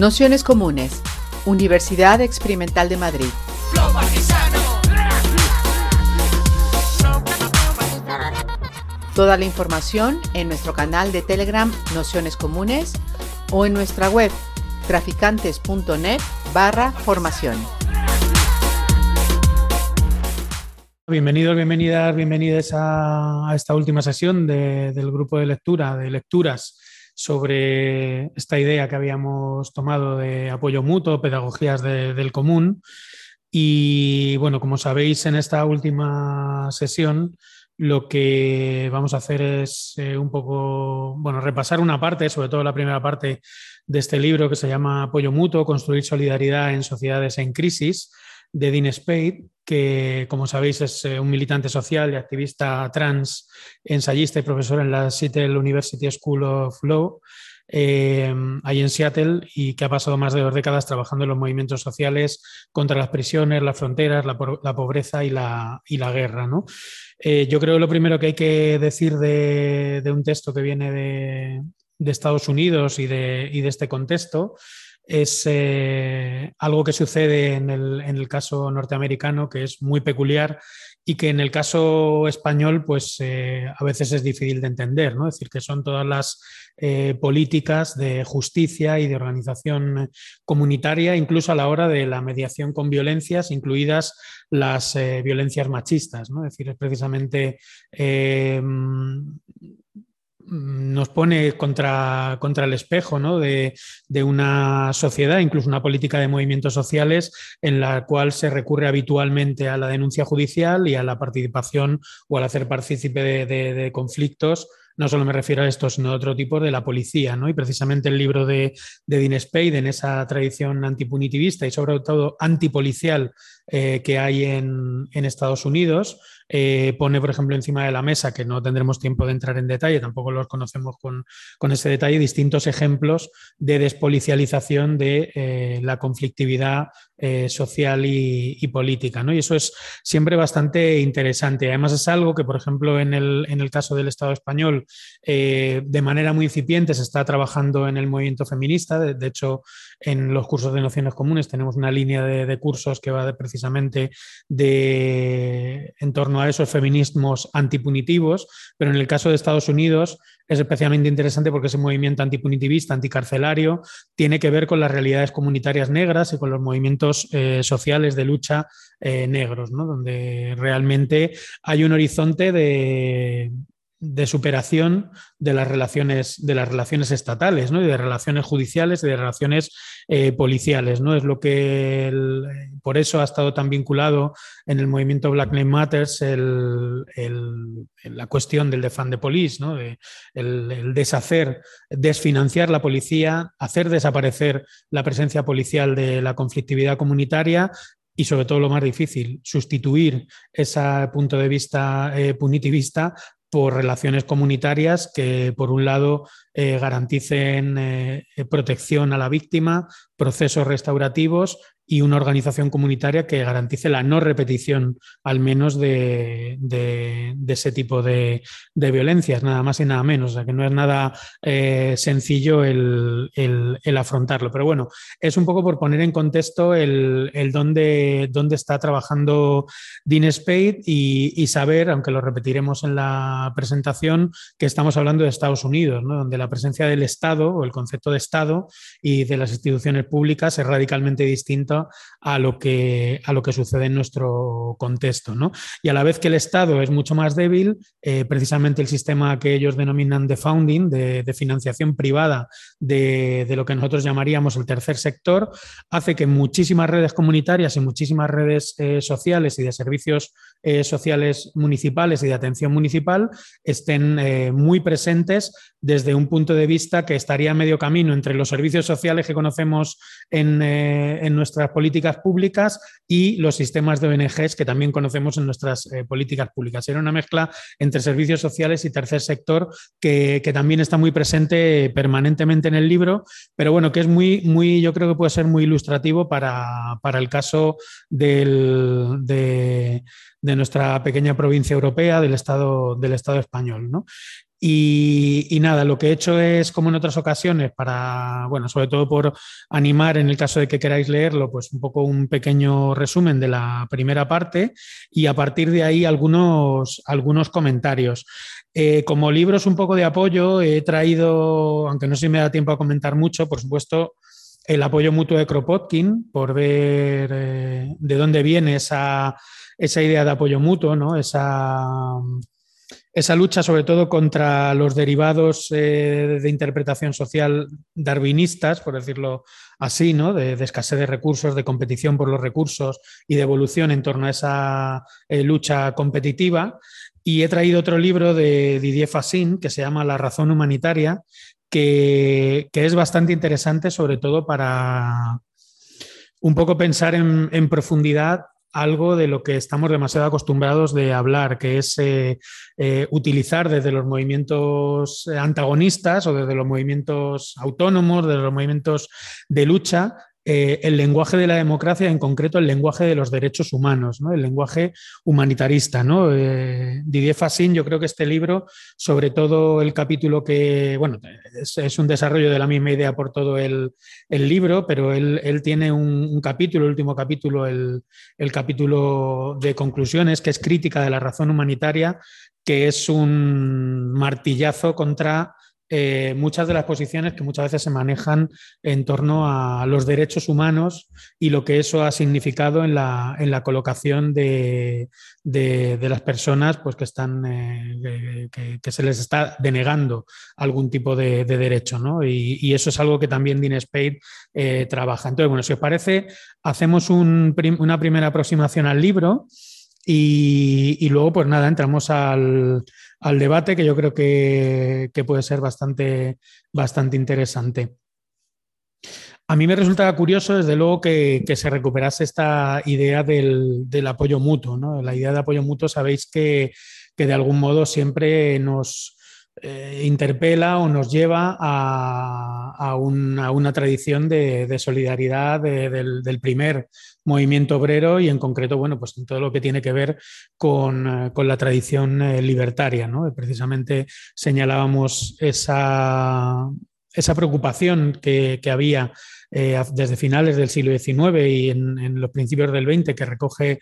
Nociones Comunes, Universidad Experimental de Madrid. Toda la información en nuestro canal de Telegram Nociones Comunes o en nuestra web traficantes.net barra formación. Bienvenidos, bienvenidas, bienvenidas a, esta última sesión del grupo de lectura, de lecturas sobre esta idea que habíamos tomado de apoyo mutuo, pedagogías del común. Y bueno, como sabéis, en esta última sesión lo que vamos a hacer es eh, un poco, bueno, repasar una parte, sobre todo la primera parte de este libro que se llama Apoyo mutuo, construir solidaridad en sociedades en crisis de Dean Spade, que como sabéis es eh, un militante social y activista trans, ensayista y profesor en la Seattle University School of Law, eh, ahí en Seattle, y que ha pasado más de dos décadas trabajando en los movimientos sociales contra las prisiones, las fronteras, la, pobreza y la, guerra. ¿no? Eh, yo creo lo primero que hay que decir de, un texto que viene de, Estados Unidos y de este contexto es eh, algo que sucede en el, caso norteamericano que es muy peculiar y que en el caso español pues eh, a veces es difícil de entender, ¿no? Es decir, que son todas las eh, políticas de justicia y de organización comunitaria, incluso a la hora de la mediación con violencias, incluidas las violencias machistas, ¿no? Es decir, es precisamente nos pone contra, contra el espejo ¿no? de, una sociedad, incluso una política de movimientos sociales en la cual se recurre habitualmente a la denuncia judicial y a la participación o al hacer partícipe de, conflictos no solo me refiero a esto, sino a otro tipo de la policía, ¿no? Y precisamente el libro de, de Dean Spade, en esa tradición antipunitivista y sobre todo antipolicial eh, que hay en, en Estados Unidos, eh, pone, por ejemplo, encima de la mesa, que no tendremos tiempo de entrar en detalle, tampoco los conocemos con, ese detalle, distintos ejemplos de despolicialización de eh, la conflictividad eh, social y, política. ¿no? Y eso es siempre bastante interesante. Además, es algo que, por ejemplo, en el, en el caso del Estado español, de manera muy incipiente se está trabajando en el movimiento feminista. De, hecho, en los cursos de nociones comunes tenemos una línea de, cursos que va precisamente de en torno a esos feminismos antipunitivos, pero en el caso de Estados Unidos es especialmente interesante porque ese movimiento antipunitivista, anticarcelario, tiene que ver con las realidades comunitarias negras y con los movimientos eh, sociales de lucha eh, negros, donde realmente hay un horizonte de, de superación de las relaciones, de las relaciones estatales, ¿no? y de relaciones judiciales y de relaciones eh, policiales. ¿no? Es lo que por eso ha estado tan vinculado en el movimiento Black Lives Matter la cuestión del defund de police, ¿no? el, deshacer, desfinanciar la policía, hacer desaparecer la presencia policial de la conflictividad comunitaria y sobre todo lo más difícil, sustituir ese punto de vista eh, punitivista por relaciones comunitarias que, por un lado, eh, garanticen eh, protección a la víctima, procesos restaurativos y una organización comunitaria que garantice la no repetición, al menos, de, ese tipo de, violencias, nada más y nada menos. O sea, que no es nada eh, sencillo el, afrontarlo. Pero bueno, es un poco por poner en contexto el, dónde, dónde, está trabajando Dean Spade y, saber, aunque lo repetiremos en la presentación, que estamos hablando de Estados Unidos, donde la presencia del Estado o el concepto de Estado y de las instituciones públicas es radicalmente a lo que, a lo que sucede en nuestro contexto. Y a la vez que el Estado es mucho más débil, eh, precisamente el sistema que ellos denominan de founding, de, financiación privada de, lo que nosotros llamaríamos el tercer sector, hace que muchísimas redes comunitarias y muchísimas redes eh, sociales y de servicios eh, sociales municipales y de atención municipal estén muy presentes desde un punto de vista que estaría a medio camino entre los servicios sociales que conocemos en, en nuestras políticas públicas y los sistemas de ONGs que también conocemos en nuestras eh, políticas públicas. Era una mezcla entre servicios sociales y tercer sector que, también está muy presente permanentemente en el libro, pero bueno, que es muy, muy yo creo que puede ser muy ilustrativo para, el caso del, de, nuestra pequeña provincia europea, del Estado, del Estado español. Y, nada, lo que he hecho es, como en otras ocasiones, para, bueno, sobre todo por animar en el caso de que queráis leerlo, pues un poco un pequeño resumen de la primera parte y a partir de ahí algunos, algunos comentarios. Eh, como libros un poco de apoyo, he traído, aunque no sé si me da tiempo a comentar mucho, por supuesto, el apoyo mutuo de Kropotkin, por ver eh, de dónde viene esa, esa, idea de apoyo mutuo, ¿no? esa esa lucha sobre todo contra los derivados eh, de interpretación social darwinistas, por decirlo así, ¿no? de, escasez de recursos, de competición por los recursos y de evolución en torno a esa eh, lucha competitiva. Y he traído otro libro de Didier Fassin que se llama La razón humanitaria, que, es bastante interesante sobre todo para un poco pensar en, en profundidad algo de lo que estamos demasiado acostumbrados de hablar, que es eh, eh, utilizar desde los movimientos antagonistas o desde los movimientos autónomos, desde los movimientos de lucha, eh, el lenguaje de la democracia, en concreto el lenguaje de los derechos humanos, ¿no? el lenguaje humanitarista. ¿no? Eh, Didier Fassin, yo creo que este libro, sobre todo el capítulo que, bueno, es, un desarrollo de la misma idea por todo el, libro, pero él, tiene un, capítulo, el último capítulo, el, el capítulo de conclusiones, que es crítica de la razón humanitaria, que es un martillazo contra eh, muchas de las posiciones que muchas veces se manejan en torno a los derechos humanos y lo que eso ha significado en la, en la colocación de, de, las personas pues, que, están, eh, que, se les está denegando algún tipo de, derecho. ¿no? Y, eso es algo que también Dean Spade eh, trabaja. Entonces, bueno, si os parece, hacemos un, una primera aproximación al libro. Y, y, luego, pues nada, entramos al, al debate que yo creo que, puede ser bastante, bastante interesante. A mí me resulta curioso, desde luego, que, se recuperase esta idea del, apoyo mutuo. ¿no? La idea de apoyo mutuo, sabéis que, que de algún modo siempre nos, eh, interpela o nos lleva a, una, tradición de, solidaridad del, primer movimiento obrero y en concreto, bueno, pues en todo lo que tiene que ver con, eh, la tradición eh, libertaria. ¿no? Precisamente señalábamos esa, esa preocupación que, había desde finales del siglo XIX y en, los principios del XX que recoge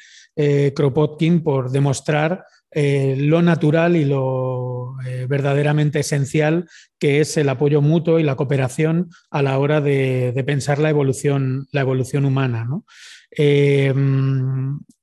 Kropotkin por demostrar eh, lo natural y lo eh, verdaderamente esencial que es el apoyo mutuo y la cooperación a la hora de, pensar la evolución, la evolución humana. Eh,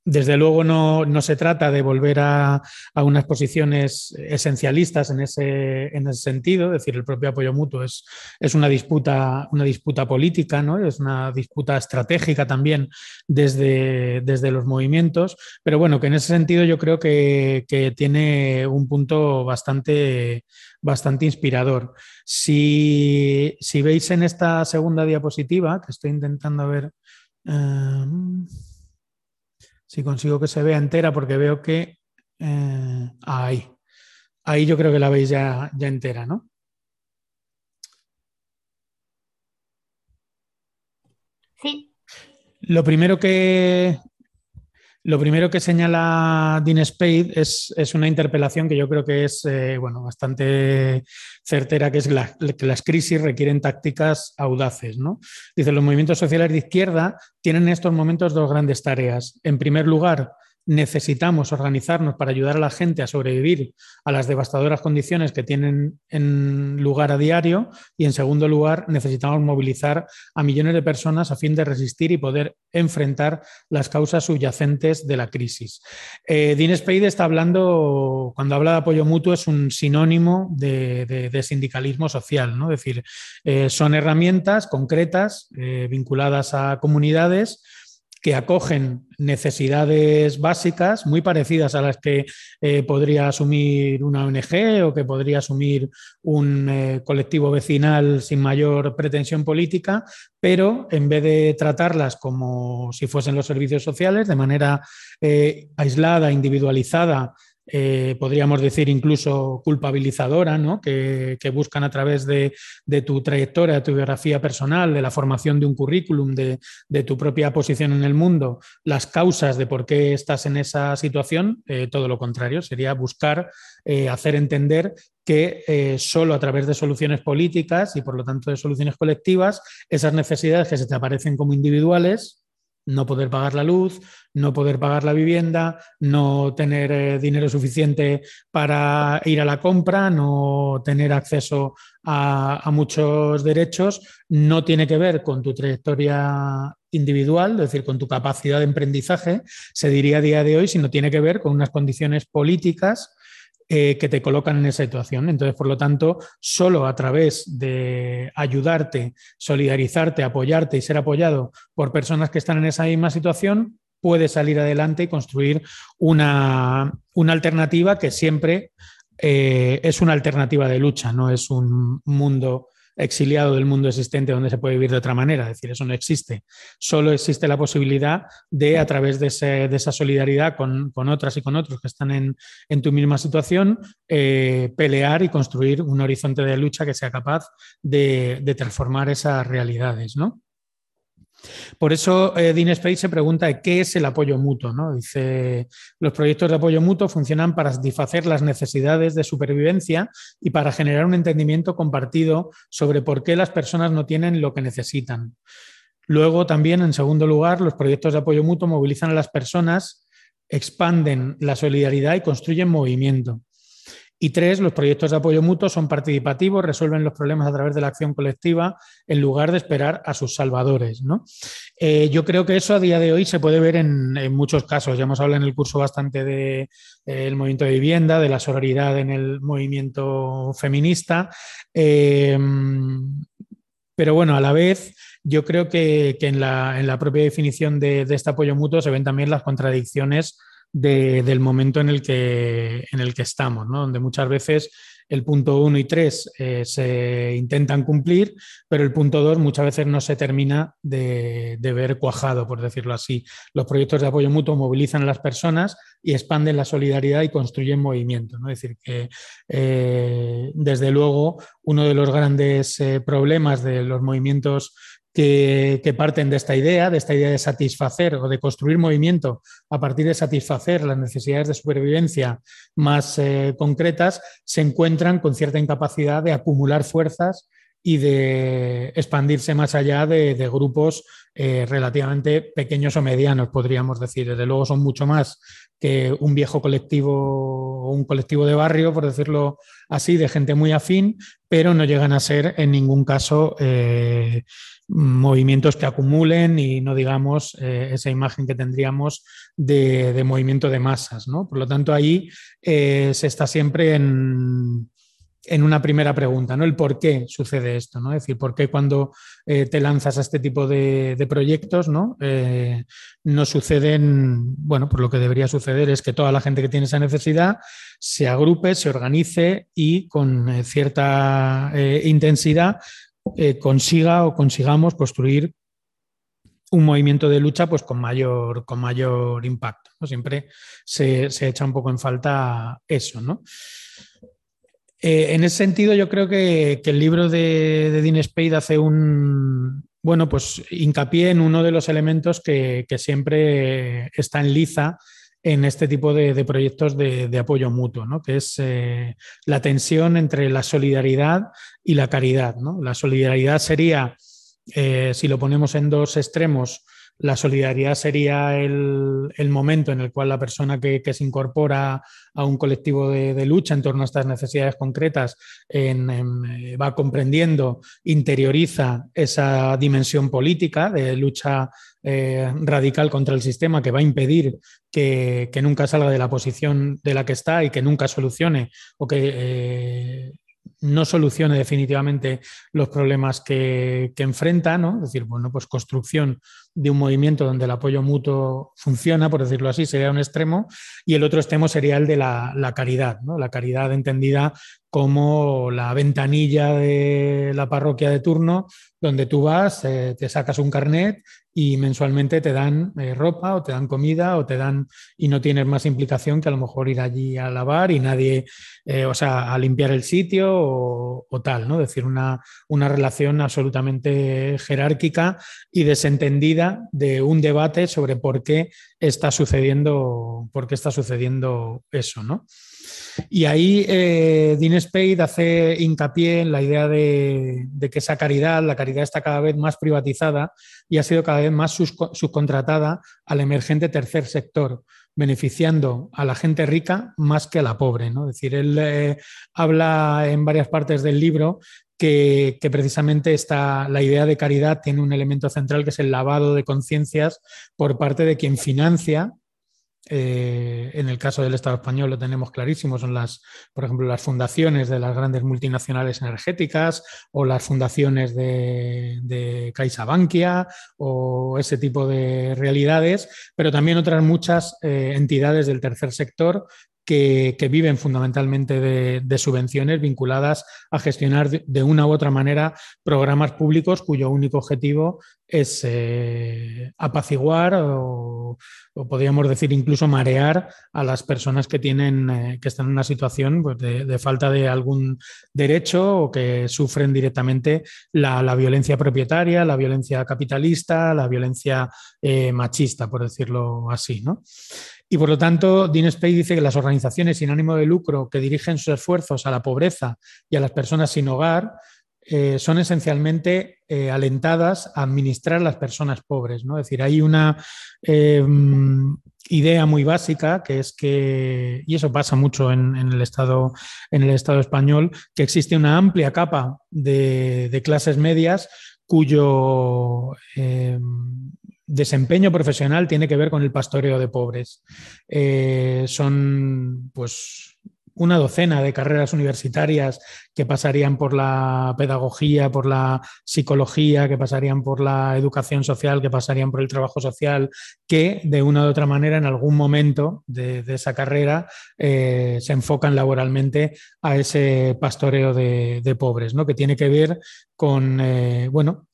desde luego no, se trata de volver a, unas posiciones esencialistas en ese, en ese, sentido, es decir, el propio apoyo mutuo es, es una, disputa, una disputa política, ¿no? es una disputa estratégica también desde, desde los movimientos, pero bueno, que en ese sentido yo creo que, tiene un punto bastante, bastante inspirador. Si, veis en esta segunda diapositiva, que estoy intentando ver... Eh, si consigo que se vea entera, porque veo que eh, ahí. Ahí yo creo que la veis ya, ya entera, ¿no? Sí. Lo primero que, lo primero que señala Dean Spade es, una interpelación que yo creo que es eh, bueno, bastante certera, que es que las crisis requieren tácticas audaces. ¿no? Dice, los movimientos sociales de izquierda tienen en estos momentos dos grandes tareas. En primer lugar, necesitamos organizarnos para ayudar a la gente a sobrevivir a las devastadoras condiciones que tienen en lugar a diario y en segundo lugar necesitamos movilizar a millones de personas a fin de resistir y poder enfrentar las causas subyacentes de la crisis. Eh, Dean está hablando, cuando habla de apoyo mutuo, es un sinónimo de, sindicalismo social, ¿no? es decir, eh, son herramientas concretas eh, vinculadas a comunidades que acogen necesidades básicas muy parecidas a las que eh, podría asumir una ONG o que podría asumir un eh, colectivo vecinal sin mayor pretensión política, pero en vez de tratarlas como si fuesen los servicios sociales, de manera eh, aislada, individualizada, eh, podríamos decir incluso culpabilizadora, ¿no? que, buscan a través de, tu trayectoria, de tu biografía personal, de la formación de un currículum, de, tu propia posición en el mundo, las causas de por qué estás en esa situación, eh, todo lo contrario, sería buscar eh, hacer entender que solo a través de soluciones políticas y por lo tanto de soluciones colectivas, esas necesidades que se te aparecen como individuales, no poder pagar la luz, no poder pagar la vivienda, no tener eh, dinero suficiente para ir a la compra, no tener acceso a, muchos derechos, no tiene que ver con tu trayectoria individual, es decir, con tu capacidad de emprendizaje, se diría a día de hoy, sino tiene que ver con unas condiciones políticas eh, que te colocan en esa situación. Entonces, por lo tanto, solo a través de ayudarte, solidarizarte, apoyarte y ser apoyado por personas que están en esa misma situación, puedes salir adelante y construir una, alternativa que siempre eh, es una alternativa de lucha, no es un mundo exiliado del mundo existente donde se puede vivir de otra manera. Es decir, eso no existe. Solo existe la posibilidad de, a través de, esa solidaridad con, otras y con otros que están en, tu misma situación, eh, pelear y construir un horizonte de lucha que sea capaz de, de transformar esas realidades. ¿no? Por eso eh, Dean Space se pregunta qué es el apoyo mutuo. ¿no? Dice, los proyectos de apoyo mutuo funcionan para satisfacer las necesidades de supervivencia y para generar un entendimiento compartido sobre por qué las personas no tienen lo que necesitan. Luego también, en segundo lugar, los proyectos de apoyo mutuo movilizan a las personas, expanden la solidaridad y construyen movimiento. Y tres, los proyectos de apoyo mutuo son participativos, resuelven los problemas a través de la acción colectiva en lugar de esperar a sus salvadores. ¿no? Eh, yo creo que eso a día de hoy se puede ver en, muchos casos. Ya hemos hablado en el curso bastante del de, eh, movimiento de vivienda, de la sororidad en el movimiento feminista. Eh, pero bueno, a la vez yo creo que, en, la, propia definición de, de este apoyo mutuo se ven también las contradicciones del momento en el que, en el que estamos, donde muchas veces el punto 1 y 3 eh, se intentan cumplir, pero el punto 2 muchas veces no se termina de, ver cuajado, por decirlo así. Los proyectos de apoyo mutuo movilizan a las personas y expanden la solidaridad y construyen movimiento. ¿no? Es decir, que eh, desde luego uno de los grandes eh, problemas de los movimientos que, parten de esta idea, de esta idea de satisfacer o de construir movimiento a partir de satisfacer las necesidades de supervivencia más eh, concretas, se encuentran con cierta incapacidad de acumular fuerzas y de expandirse más allá de, grupos eh, relativamente pequeños o medianos, podríamos decir. Desde luego son mucho más que un viejo colectivo o un colectivo de barrio, por decirlo así, de gente muy afín, pero no llegan a ser en ningún caso eh, movimientos que acumulen y no digamos eh, esa imagen que tendríamos de, movimiento de masas. ¿no? Por lo tanto, ahí eh, se está siempre en, una primera pregunta, ¿no? El por qué sucede esto, ¿no? Es decir, por qué cuando eh, te lanzas a este tipo de, proyectos, ¿no? no suceden, bueno, pues lo que debería suceder es que toda la gente que tiene esa necesidad se agrupe, se organice y con cierta intensidad eh, consiga o consigamos construir un movimiento de lucha pues, con, mayor, con mayor impacto. Siempre se, echa un poco en falta eso. ¿no? Eh, en ese sentido, yo creo que, el libro de, de, Dean Spade hace un, bueno, pues hincapié en uno de los elementos que, que siempre está en liza en este tipo de, proyectos de, apoyo mutuo, ¿no? que es eh, la tensión entre la solidaridad y la caridad. ¿no? La solidaridad sería, eh, si lo ponemos en dos extremos, la solidaridad sería el, momento en el cual la persona que, se incorpora a un colectivo de, lucha en torno a estas necesidades concretas eh, va comprendiendo, interioriza esa dimensión política de lucha eh, radical contra el sistema que va a impedir que, nunca salga de la posición de la que está y que nunca solucione o que eh, no solucione definitivamente los problemas que, enfrenta, ¿no? Es decir, bueno, pues construcción de un movimiento donde el apoyo mutuo funciona, por decirlo así, sería un extremo, y el otro extremo sería el de la, caridad, ¿no? La caridad entendida como la ventanilla de la parroquia de turno, donde tú vas, eh, te sacas un carnet y mensualmente te dan eh, ropa o te dan comida o te dan y no tienes más implicación que a lo mejor ir allí a lavar y nadie, eh, o sea, a limpiar el sitio o, tal, ¿no? Es decir, una, una relación absolutamente jerárquica y desentendida de un debate sobre por qué está sucediendo, por qué está sucediendo eso, ¿no? Y ahí eh, Dean Spade hace hincapié en la idea de, que esa caridad, la caridad está cada vez más privatizada y ha sido cada vez más subcontratada al emergente tercer sector, beneficiando a la gente rica más que a la pobre. ¿no? Es decir, él eh, habla en varias partes del libro que, precisamente esta, la idea de caridad tiene un elemento central que es el lavado de conciencias por parte de quien financia eh, en el caso del Estado español lo tenemos clarísimo, son las, por ejemplo, las fundaciones de las grandes multinacionales energéticas o las fundaciones de, CaixaBankia o ese tipo de realidades, pero también otras muchas eh, entidades del tercer sector que, viven fundamentalmente de, subvenciones vinculadas a gestionar de, una u otra manera programas públicos cuyo único objetivo es eh, apaciguar o, podríamos decir incluso marear a las personas que tienen eh, que están en una situación pues, de, falta de algún derecho o que sufren directamente la, violencia propietaria, la violencia capitalista, la violencia eh, machista, por decirlo así. ¿no? Y por lo tanto, Dean Spade dice que las organizaciones sin ánimo de lucro que dirigen sus esfuerzos a la pobreza y a las personas sin hogar eh, son esencialmente eh, alentadas a administrar las personas pobres. ¿no? Es decir, hay una em, idea muy básica que es que, y eso pasa mucho en, el, estado, en el Estado español, que existe una amplia capa de, clases medias cuyo em, desempeño profesional tiene que ver con el pastoreo de pobres. Eh, son pues una docena de carreras universitarias que pasarían por la pedagogía, por la psicología, que pasarían por la educación social, que pasarían por el trabajo social, que de una u otra manera en algún momento de, esa carrera eh, se enfocan laboralmente a ese pastoreo de, pobres, ¿no? que tiene que ver con, eh, bueno,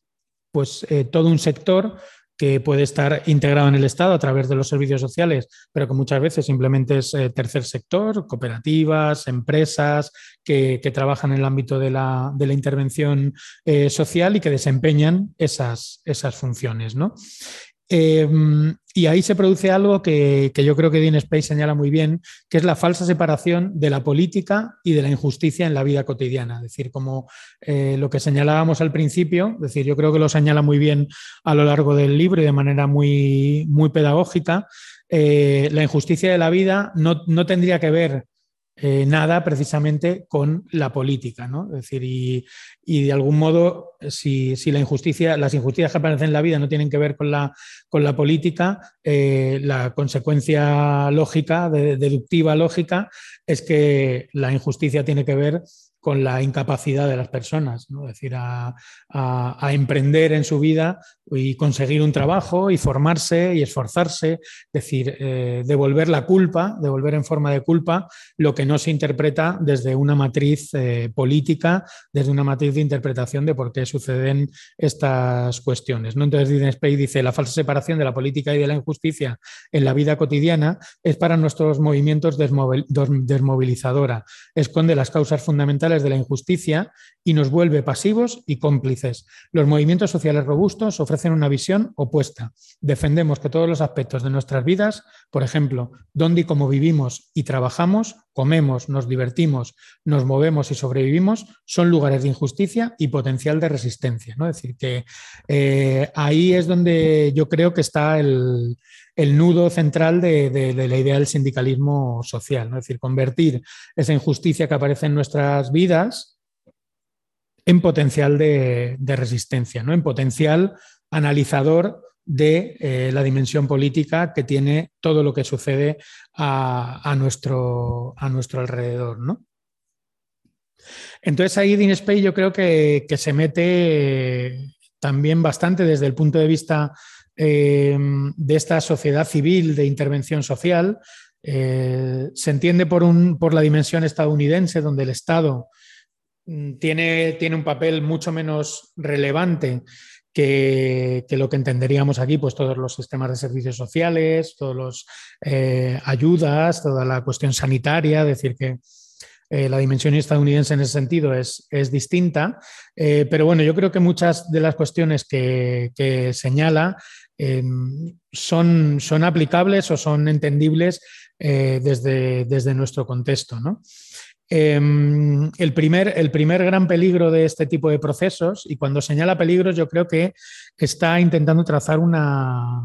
pues todo un sector que puede estar integrado en el Estado a través de los servicios sociales, pero que muchas veces simplemente es eh, tercer sector, cooperativas, empresas que, trabajan en el ámbito de la, intervención eh, social y que desempeñan esas, esas funciones. ¿no? Em, y ahí se produce algo que, yo creo que Dean Space señala muy bien, que es la falsa separación de la política y de la injusticia en la vida cotidiana. Es decir, como eh, lo que señalábamos al principio, decir, yo creo que lo señala muy bien a lo largo del libro y de manera muy, muy pedagógica, eh, la injusticia de la vida no, no tendría que ver eh, nada precisamente con la política, ¿no? Es decir, y, de algún modo, si, la injusticia, las injusticias que aparecen en la vida no tienen que ver con la, con la política, eh, la consecuencia lógica, deductiva lógica, es que la injusticia tiene que ver con la incapacidad de las personas, es decir, a, emprender en su vida y conseguir un trabajo y formarse y esforzarse, es decir, eh, devolver la culpa, devolver en forma de culpa lo que no se interpreta desde una matriz eh, política, desde una matriz de interpretación de por qué suceden estas cuestiones. ¿no? Entonces, Diden Spey dice, la falsa separación de la política y de la injusticia en la vida cotidiana es para nuestros movimientos desmovilizadora, esconde las causas fundamentales de la injusticia y nos vuelve pasivos y cómplices. Los movimientos sociales robustos ofrecen una visión opuesta. Defendemos que todos los aspectos de nuestras vidas, por ejemplo, dónde y cómo vivimos y trabajamos, comemos, nos divertimos, nos movemos y sobrevivimos, son lugares de injusticia y potencial de resistencia. ¿no? Es decir, que eh, ahí es donde yo creo que está el, nudo central de, la idea del sindicalismo social, ¿no? es decir, convertir esa injusticia que aparece en nuestras vidas en potencial de, resistencia, ¿no? en potencial analizador de eh, la dimensión política que tiene todo lo que sucede a, nuestro, alrededor. ¿no? Entonces ahí Dean Spey yo creo que, se mete también bastante desde el punto de vista eh, de esta sociedad civil de intervención social. Eh, se entiende por, un, por la dimensión estadounidense, donde el Estado Mm, tiene, tiene un papel mucho menos relevante que, lo que entenderíamos aquí, pues todos los sistemas de servicios sociales, todos los eh, ayudas, toda la cuestión sanitaria, decir que eh, la dimensión estadounidense en ese sentido es, es distinta, eh, pero bueno, yo creo que muchas de las cuestiones que, que señala son, son, aplicables o son entendibles desde, desde, nuestro contexto. Em, el, primer, el primer gran peligro de este tipo de procesos, y cuando señala peligros, yo creo que está intentando trazar una,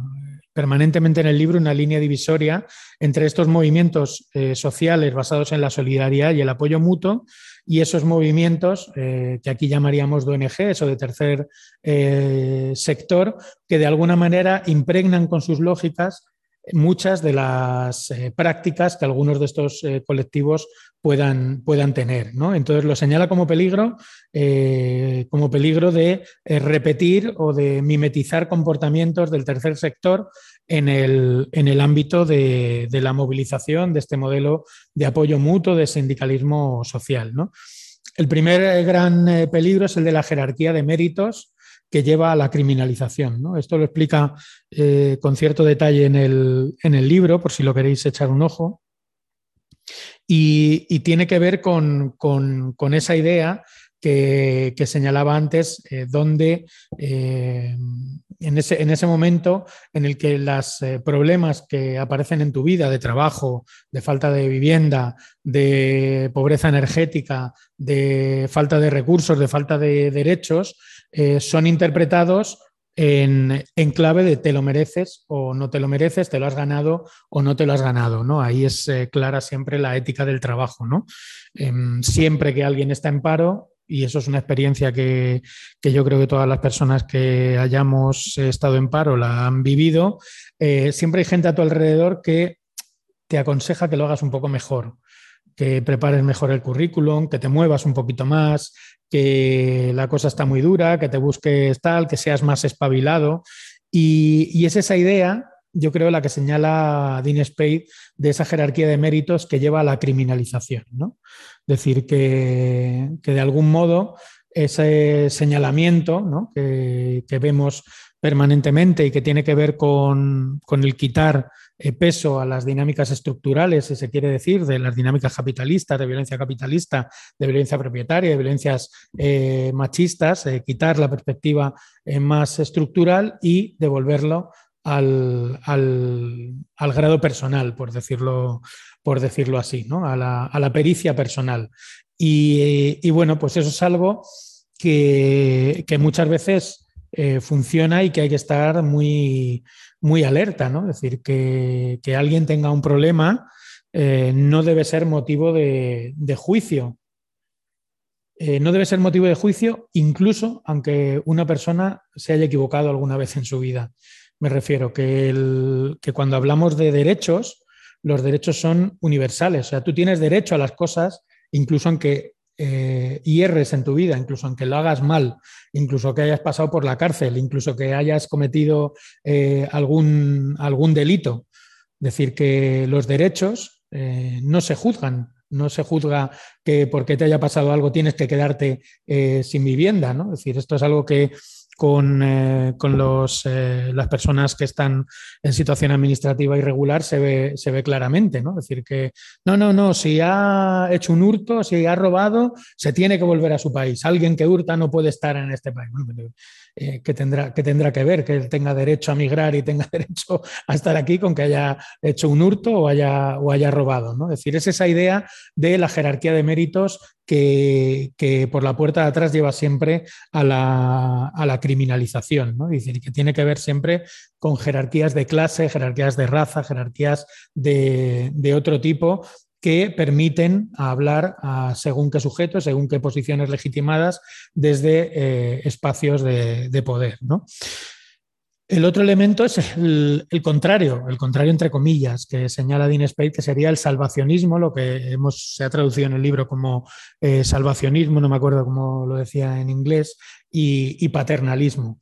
permanentemente en el libro una línea divisoria entre estos movimientos eh, sociales basados en la solidaridad y el apoyo mutuo y esos movimientos eh, que aquí llamaríamos de ONGs o de tercer eh, sector, que de alguna manera impregnan con sus lógicas muchas de las prácticas que algunos de estos colectivos puedan, puedan tener. ¿no? Entonces lo señala como peligro, como peligro de repetir o de mimetizar comportamientos del tercer sector en el, ámbito de, la movilización de este modelo de apoyo mutuo de sindicalismo social. El primer eh, gran eh, peligro es el de la jerarquía de méritos que lleva a la criminalización. Esto lo explica eh, con cierto detalle en el, libro, por si lo queréis echar un ojo. Y, tiene que ver con, esa idea que, señalaba antes, donde en ese, en ese momento en el que los eh, problemas que aparecen en tu vida de trabajo, de falta de vivienda, de pobreza energética, de falta de recursos, de falta de derechos, eh, son interpretados en, clave de te lo mereces o no te lo mereces, te lo has ganado o no te lo has ganado. ¿no? Ahí es eh, clara siempre la ética del trabajo. ¿no? Em, siempre que alguien está en paro, y eso es una experiencia que, yo creo que todas las personas que hayamos estado en paro la han vivido. Eh, siempre hay gente a tu alrededor que te aconseja que lo hagas un poco mejor, que prepares mejor el currículum, que te muevas un poquito más, que la cosa está muy dura, que te busques tal, que seas más espabilado. Y, y es esa idea yo creo, la que señala Dean Spade de esa jerarquía de méritos que lleva a la criminalización. ¿no? Es decir, que, de algún modo ese señalamiento que, vemos permanentemente y que tiene que ver con, el quitar peso a las dinámicas estructurales, si se quiere decir, de las dinámicas capitalistas, de violencia capitalista, de violencia propietaria, de violencias eh, machistas, eh, quitar la perspectiva más estructural y devolverlo al, al, grado personal, por decirlo, por decirlo así, ¿no? a, la, a la pericia personal. Y, y, bueno, pues eso es algo que, que muchas veces eh, funciona y que hay que estar muy, muy alerta, ¿no? Es decir, que, que alguien tenga un problema eh, no debe ser motivo de, de juicio. Eh, no debe ser motivo de juicio, incluso aunque una persona se haya equivocado alguna vez en su vida. Me refiero que, que cuando hablamos de derechos, los derechos son universales. O sea, tú tienes derecho a las cosas, incluso aunque eh, hierres en tu vida, incluso aunque lo hagas mal, incluso que hayas pasado por la cárcel, incluso que hayas cometido eh, algún, algún delito. Decir que los derechos eh, no se juzgan, no se juzga que porque te haya pasado algo tienes que quedarte sin vivienda, ¿no? Es decir, esto es algo que con, eh, los, eh, las personas que están en situación administrativa irregular se ve, se ve claramente, ¿no? Es decir, que no, no, no, si ha hecho un hurto, si ha robado, se tiene que volver a su país. Alguien que hurta no puede estar en este país. Eh, que, tendrá, que tendrá que ver, que él tenga derecho a migrar y tenga derecho a estar aquí con que haya hecho un hurto o haya, o haya robado. ¿no? Es decir, es esa idea de la jerarquía de méritos que, por la puerta de atrás lleva siempre a la, criminalización, ¿no? decir, que tiene que ver siempre con jerarquías de clase, jerarquías de raza, jerarquías de, de otro tipo que permiten hablar a según qué sujetos, según qué posiciones legitimadas desde eh, espacios de, poder. El otro elemento es el, contrario, el contrario entre comillas, que señala Dean Spade, que sería el salvacionismo, lo que hemos, se ha traducido en el libro como eh, salvacionismo, no me acuerdo cómo lo decía en inglés, y, paternalismo,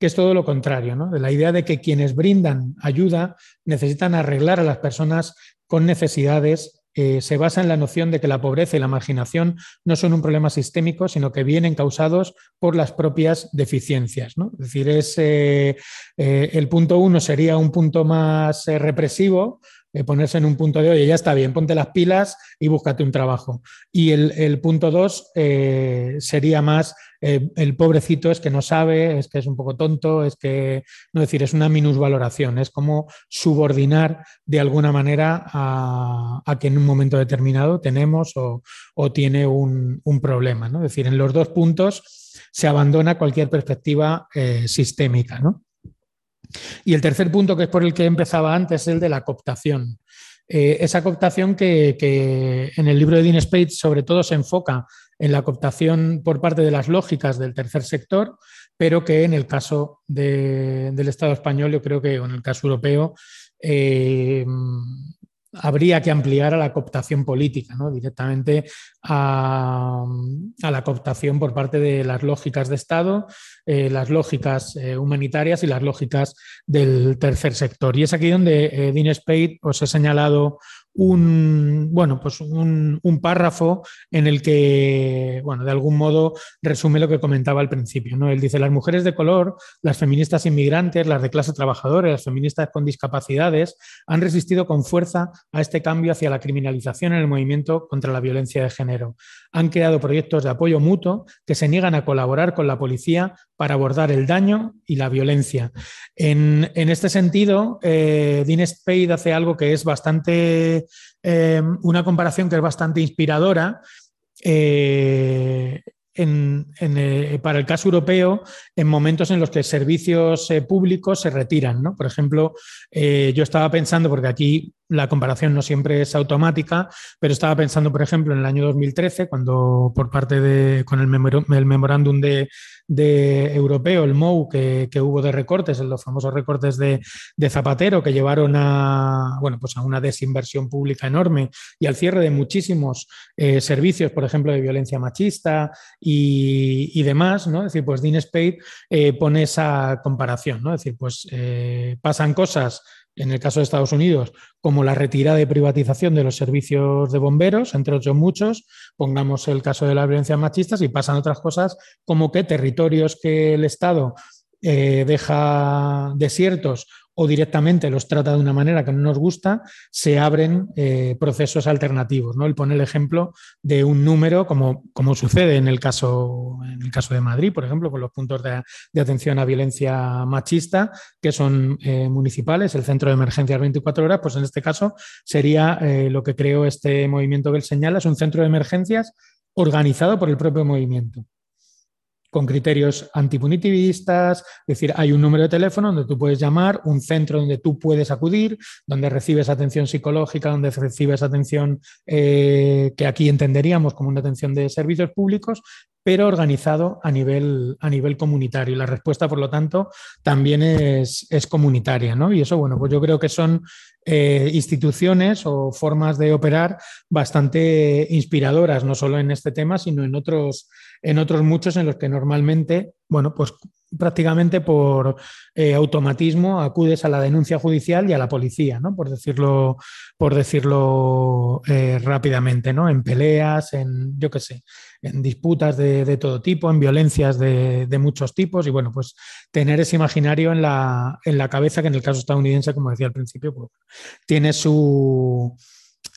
que es todo lo contrario, de la idea de que quienes brindan ayuda necesitan arreglar a las personas con necesidades eh, se basa en la noción de que la pobreza y la marginación no son un problema sistémico, sino que vienen causados por las propias deficiencias. Es decir, eh, eh, el punto uno sería un punto más represivo, ponerse en un punto de, oye, ya está bien, ponte las pilas y búscate un trabajo. Y el, punto dos sería más, eh, el pobrecito es que no sabe, es que es un poco tonto, es que, no decir, es una minusvaloración, es como subordinar de alguna manera a, que en un momento determinado tenemos o, tiene un, problema. ¿no? Es decir, en los dos puntos se abandona cualquier perspectiva sistémica. ¿no? Y el tercer punto, que es por el que empezaba antes, es el de la cooptación. Eh, esa cooptación que, en el libro de Dean Spade sobre todo se enfoca en la cooptación por parte de las lógicas del tercer sector, pero que en el caso del Estado español, yo creo que en el caso europeo, eh, habría que ampliar a la cooptación política, ¿no? directamente a, la cooptación por parte de las lógicas de Estado, eh, las lógicas eh, humanitarias y las lógicas del tercer sector. Y es aquí donde Dean Spade os he señalado un, bueno, pues un, párrafo en el que, bueno, de algún modo resume lo que comentaba al principio. ¿no? Él dice, las mujeres de color, las feministas inmigrantes, las de clase trabajadora, las feministas con discapacidades, han resistido con fuerza a este cambio hacia la criminalización en el movimiento contra la violencia de género. Han creado proyectos de apoyo mutuo que se niegan a colaborar con la policía para abordar el daño y la violencia. En, este sentido, eh, Dean Spade hace algo que es bastante, eh, una comparación que es bastante inspiradora. Eh, para el caso europeo, en momentos en los que servicios públicos se retiran. Por ejemplo, yo estaba pensando, porque aquí la comparación no siempre es automática, pero estaba pensando, por ejemplo, en el año 2013, cuando por parte de, con el, memorándum de, europeo, el MOU, que, hubo de recortes, los famosos recortes de, Zapatero, que llevaron a, bueno, pues a una desinversión pública enorme y al cierre de muchísimos eh, servicios, por ejemplo, de violencia machista y, demás, ¿no? Es decir, pues Dean Spade eh, pone esa comparación, ¿no? Es decir, pues eh, pasan cosas en el caso de Estados Unidos, como la retirada de privatización de los servicios de bomberos, entre otros muchos, pongamos el caso de las violencias machistas y pasan otras cosas como que territorios que el Estado eh, deja desiertos o directamente los trata de una manera que no nos gusta, se abren eh, procesos alternativos. ¿no? Él pone el ejemplo de un número, como, como sucede en el, caso, en el caso de Madrid, por ejemplo, con los puntos de, atención a violencia machista, que son eh, municipales, el centro de emergencias 24 horas, pues en este caso sería eh, lo que creo este movimiento que él señala, es un centro de emergencias organizado por el propio movimiento con criterios antipunitivistas, es decir, hay un número de teléfono donde tú puedes llamar, un centro donde tú puedes acudir, donde recibes atención psicológica, donde recibes atención eh, que aquí entenderíamos como una atención de servicios públicos, pero organizado a nivel, a nivel comunitario. La respuesta, por lo tanto, también es, comunitaria. ¿no? Y eso, bueno, pues yo creo que son eh, instituciones o formas de operar bastante inspiradoras, no solo en este tema, sino en otros, en otros muchos en los que normalmente, bueno, pues prácticamente por eh, automatismo acudes a la denuncia judicial y a la policía, ¿no? Por decirlo, por decirlo eh, rápidamente, ¿no? En peleas, en, yo qué sé, en disputas de, todo tipo, en violencias de, muchos tipos y bueno, pues tener ese imaginario en la, en la cabeza que en el caso estadounidense, como decía al principio, pues, tiene su...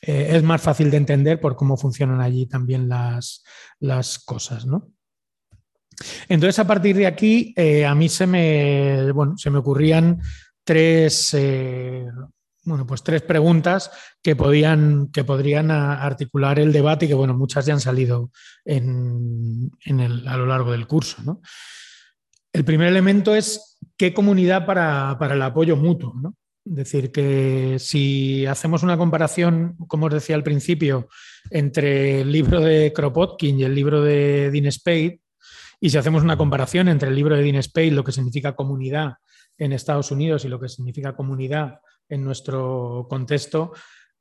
Eh, es más fácil de entender por cómo funcionan allí también las, las cosas, ¿no? Entonces, a partir de aquí, eh, a mí se me, bueno, se me ocurrían tres, eh, bueno, pues tres preguntas que, podían, que podrían articular el debate y que, bueno, muchas ya han salido en, a lo largo del curso. El primer elemento es qué comunidad para, el apoyo mutuo. Es decir, que si hacemos una comparación, como os decía al principio, entre el libro de Kropotkin y el libro de Dean Spade, y si hacemos una comparación entre el libro de Dean Spade, lo que significa comunidad en Estados Unidos y lo que significa comunidad en nuestro contexto,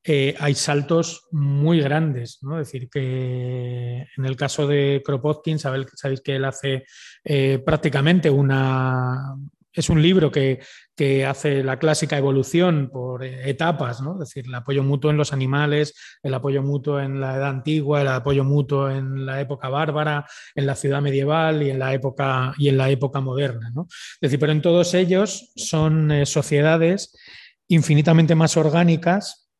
eh, hay saltos muy grandes. Es decir, que en el caso de Kropotkin, sabéis, que él hace eh, prácticamente una, es un libro que, hace la clásica evolución por etapas, ¿no? es decir, el apoyo mutuo en los animales, el apoyo mutuo en la edad antigua, el apoyo mutuo en la época bárbara, en la ciudad medieval y en la época, y en la época moderna. ¿no? Es decir, pero en todos ellos son eh, sociedades infinitamente más orgánicas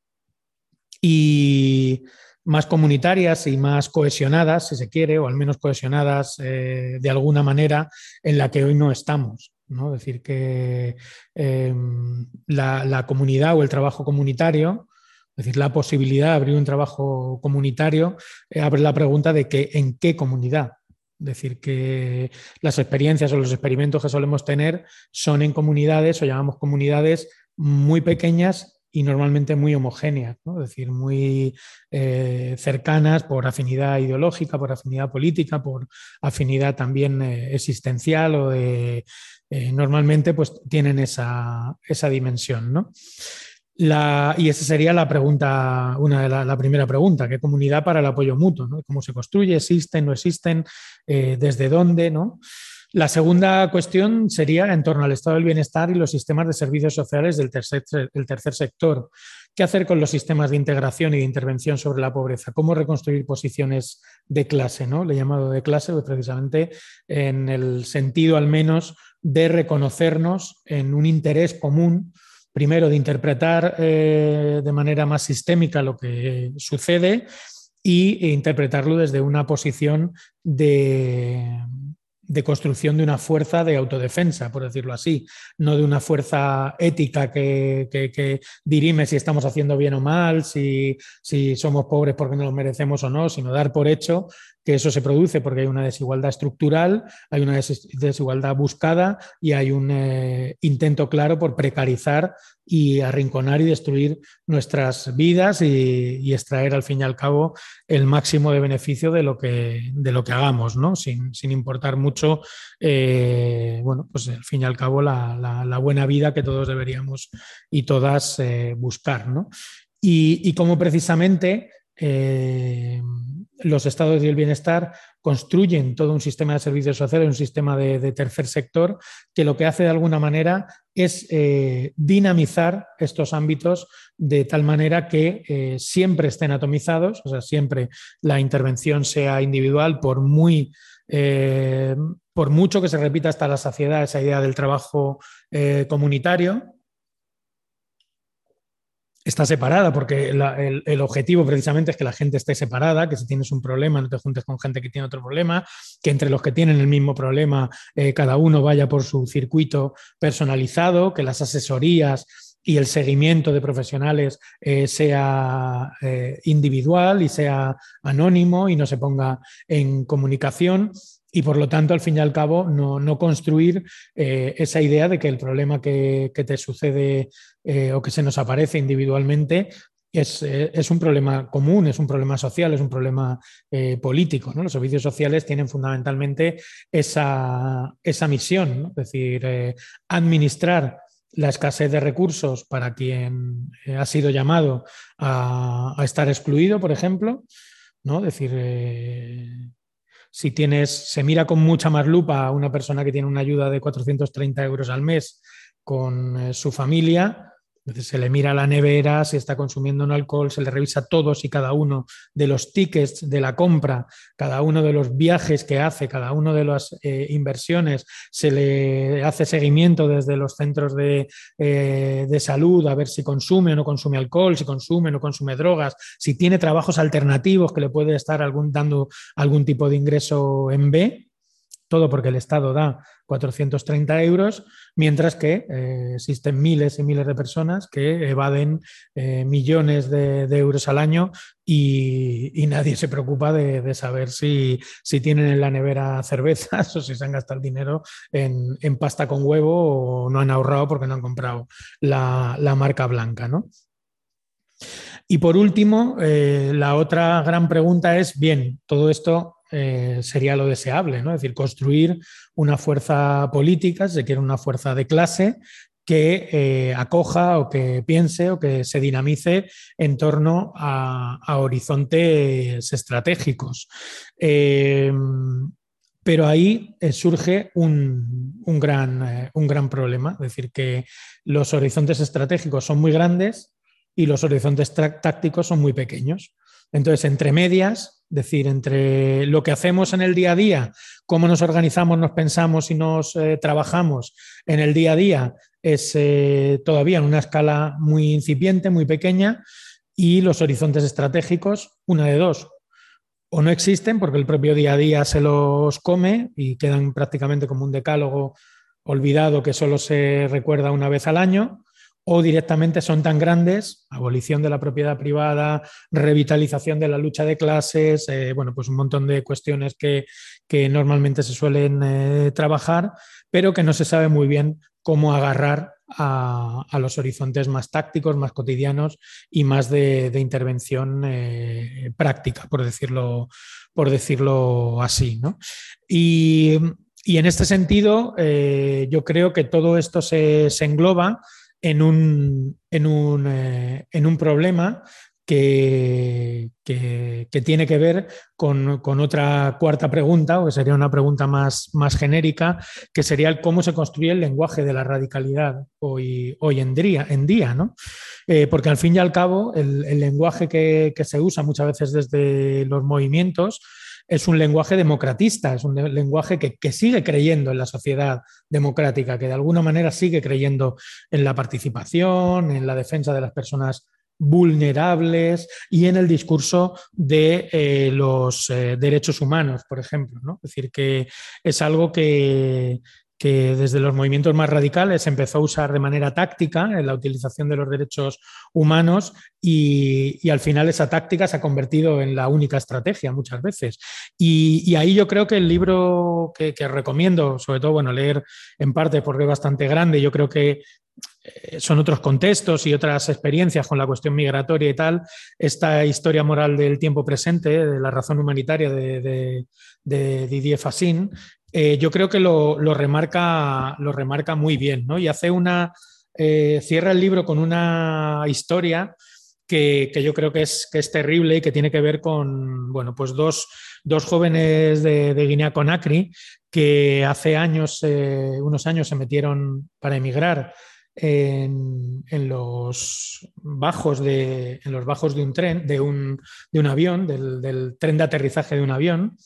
y más comunitarias y más cohesionadas, si se quiere, o al menos cohesionadas eh, de alguna manera en la que hoy no estamos. ¿No? Decir, que em, la, comunidad o el trabajo comunitario, es decir, la posibilidad de abrir un trabajo comunitario, eh, abre la pregunta de que en qué comunidad. Es decir, que las experiencias o los experimentos que solemos tener son en comunidades o llamamos comunidades muy pequeñas y normalmente muy homogéneas, es decir, muy eh, cercanas por afinidad ideológica, por afinidad política, por afinidad también eh, existencial o de, eh, normalmente pues tienen esa, dimensión. ¿no? y esa sería la pregunta, una de la, primera pregunta, ¿qué comunidad para el apoyo mutuo? ¿Cómo se construye? ¿Existen? ¿No existen? ¿Desde dónde? ¿no? La segunda cuestión sería en torno al estado del bienestar y los sistemas de servicios sociales del tercer, tercer sector. ¿Qué hacer con los sistemas de integración y de intervención sobre la pobreza? ¿Cómo reconstruir posiciones de clase? ¿no? Le he llamado de clase pues, precisamente en el sentido al menos de reconocernos en un interés común primero de interpretar eh, de manera más sistémica lo que sucede y, e interpretarlo desde una posición de, de construcción de una fuerza de autodefensa, por decirlo así, no de una fuerza ética que, dirime si estamos haciendo bien o mal, si, si, somos pobres porque no lo merecemos o no, sino dar por hecho que eso se produce porque hay una desigualdad estructural, hay una desigualdad buscada y hay un eh, intento claro por precarizar y arrinconar y destruir nuestras vidas y, extraer al fin y al cabo el máximo de beneficio de lo que, de lo que hagamos, ¿no? sin, importar mucho, eh, bueno, pues al fin y al cabo la, buena vida que todos deberíamos y todas eh, buscar. ¿no? Y, y como precisamente los estados del bienestar construyen todo un sistema de servicios sociales, un sistema de, tercer sector, que lo que hace de alguna manera es eh, dinamizar estos ámbitos de tal manera que eh, siempre estén atomizados, o sea, siempre la intervención sea individual, por muy... Eh, por mucho que se repita hasta la saciedad esa idea del trabajo comunitario, está separada, porque el, objetivo precisamente es que la gente esté separada, que si tienes un problema no te juntes con gente que tiene otro problema, que entre los que tienen el mismo problema eh, cada uno vaya por su circuito personalizado, que las asesorías y el seguimiento de profesionales eh, sea eh, individual y sea anónimo y no se ponga en comunicación y por lo tanto, al fin y al cabo, no, construir eh, esa idea de que el problema que, te sucede eh, o que se nos aparece individualmente es, eh, es, un problema común, es un problema social, es un problema político. Los servicios sociales tienen fundamentalmente esa, misión, es decir, administrar la escasez de recursos para quien ha sido llamado a, estar excluido, por ejemplo, ¿no? Es decir, si tienes, se mira con mucha más lupa a una persona que tiene una ayuda de 430 euros al mes con eh, su familia se le mira la nevera, si está consumiendo un alcohol, se le revisa todos y cada uno de los tickets de la compra, cada uno de los viajes que hace, cada uno de las eh, inversiones, se le hace seguimiento desde los centros de, eh, de, salud a ver si consume o no consume alcohol, si consume o no consume drogas, si tiene trabajos alternativos que le puede estar algún, dando algún tipo de ingreso en B todo porque el Estado da 430 euros, mientras que eh, existen miles y miles de personas que evaden eh, millones de, euros al año y, nadie se preocupa de, saber si, tienen en la nevera cervezas o si se han gastado el dinero en, pasta con huevo o no han ahorrado porque no han comprado la, marca blanca. Y por último, eh, la otra gran pregunta es, bien, todo esto eh, sería lo deseable, ¿no? Es decir, construir una fuerza política, se quiere una fuerza de clase que eh, acoja o que piense o que se dinamice en torno a, horizontes estratégicos. Eh, pero ahí surge un, gran, un gran problema, es decir, que los horizontes estratégicos son muy grandes y los horizontes tácticos son muy pequeños. Entonces, entre medias, decir, entre lo que hacemos en el día a día, cómo nos organizamos, nos pensamos y nos eh, trabajamos en el día a día, es eh, todavía en una escala muy incipiente, muy pequeña, Y los horizontes estratégicos, una de dos, o no existen porque el propio día a día se los come y quedan prácticamente como un decálogo olvidado que solo se recuerda una vez al año, o directamente son tan grandes, abolición de la propiedad privada, revitalización de la lucha de clases, eh, bueno, pues un montón de cuestiones que, normalmente se suelen eh, trabajar, pero que no se sabe muy bien cómo agarrar a, los horizontes más tácticos, más cotidianos y más de, intervención eh, práctica, por decirlo, por decirlo así. Y, en este sentido, yo creo que todo esto se engloba en un, en un, eh, en un problema que, que, tiene que ver con, con, otra cuarta pregunta, o que sería una pregunta más, más genérica, que sería el cómo se construye el lenguaje de la radicalidad hoy, hoy en día, en día ¿no? Eh, porque al fin y al cabo el, el lenguaje que, que, se usa muchas veces desde los movimientos es un lenguaje democratista, es un lenguaje que, sigue creyendo en la sociedad democrática, que de alguna manera sigue creyendo en la participación, en la defensa de las personas vulnerables y en el discurso de eh, los eh, derechos humanos, por ejemplo. Es decir, que es algo que, que desde los movimientos más radicales empezó a usar de manera táctica en la utilización de los derechos humanos y, al final esa táctica se ha convertido en la única estrategia muchas veces. Y, ahí yo creo que el libro que, recomiendo, sobre todo, bueno, leer en parte porque es bastante grande, yo creo que eh, son otros contextos y otras experiencias con la cuestión migratoria y tal, esta historia moral del tiempo presente, de la razón humanitaria de, de Didier Fassin, eh, yo creo que lo, remarca, lo remarca muy bien, ¿no? Y hace una, eh, cierra el libro con una historia que, yo creo que es, que es, terrible y que tiene que ver con, bueno, pues dos, jóvenes de, Guinea-Conakry que hace años, eh, unos años se metieron para emigrar en, los bajos de, en los bajos de un tren, de un, de un avión, del, tren de aterrizaje de un avión.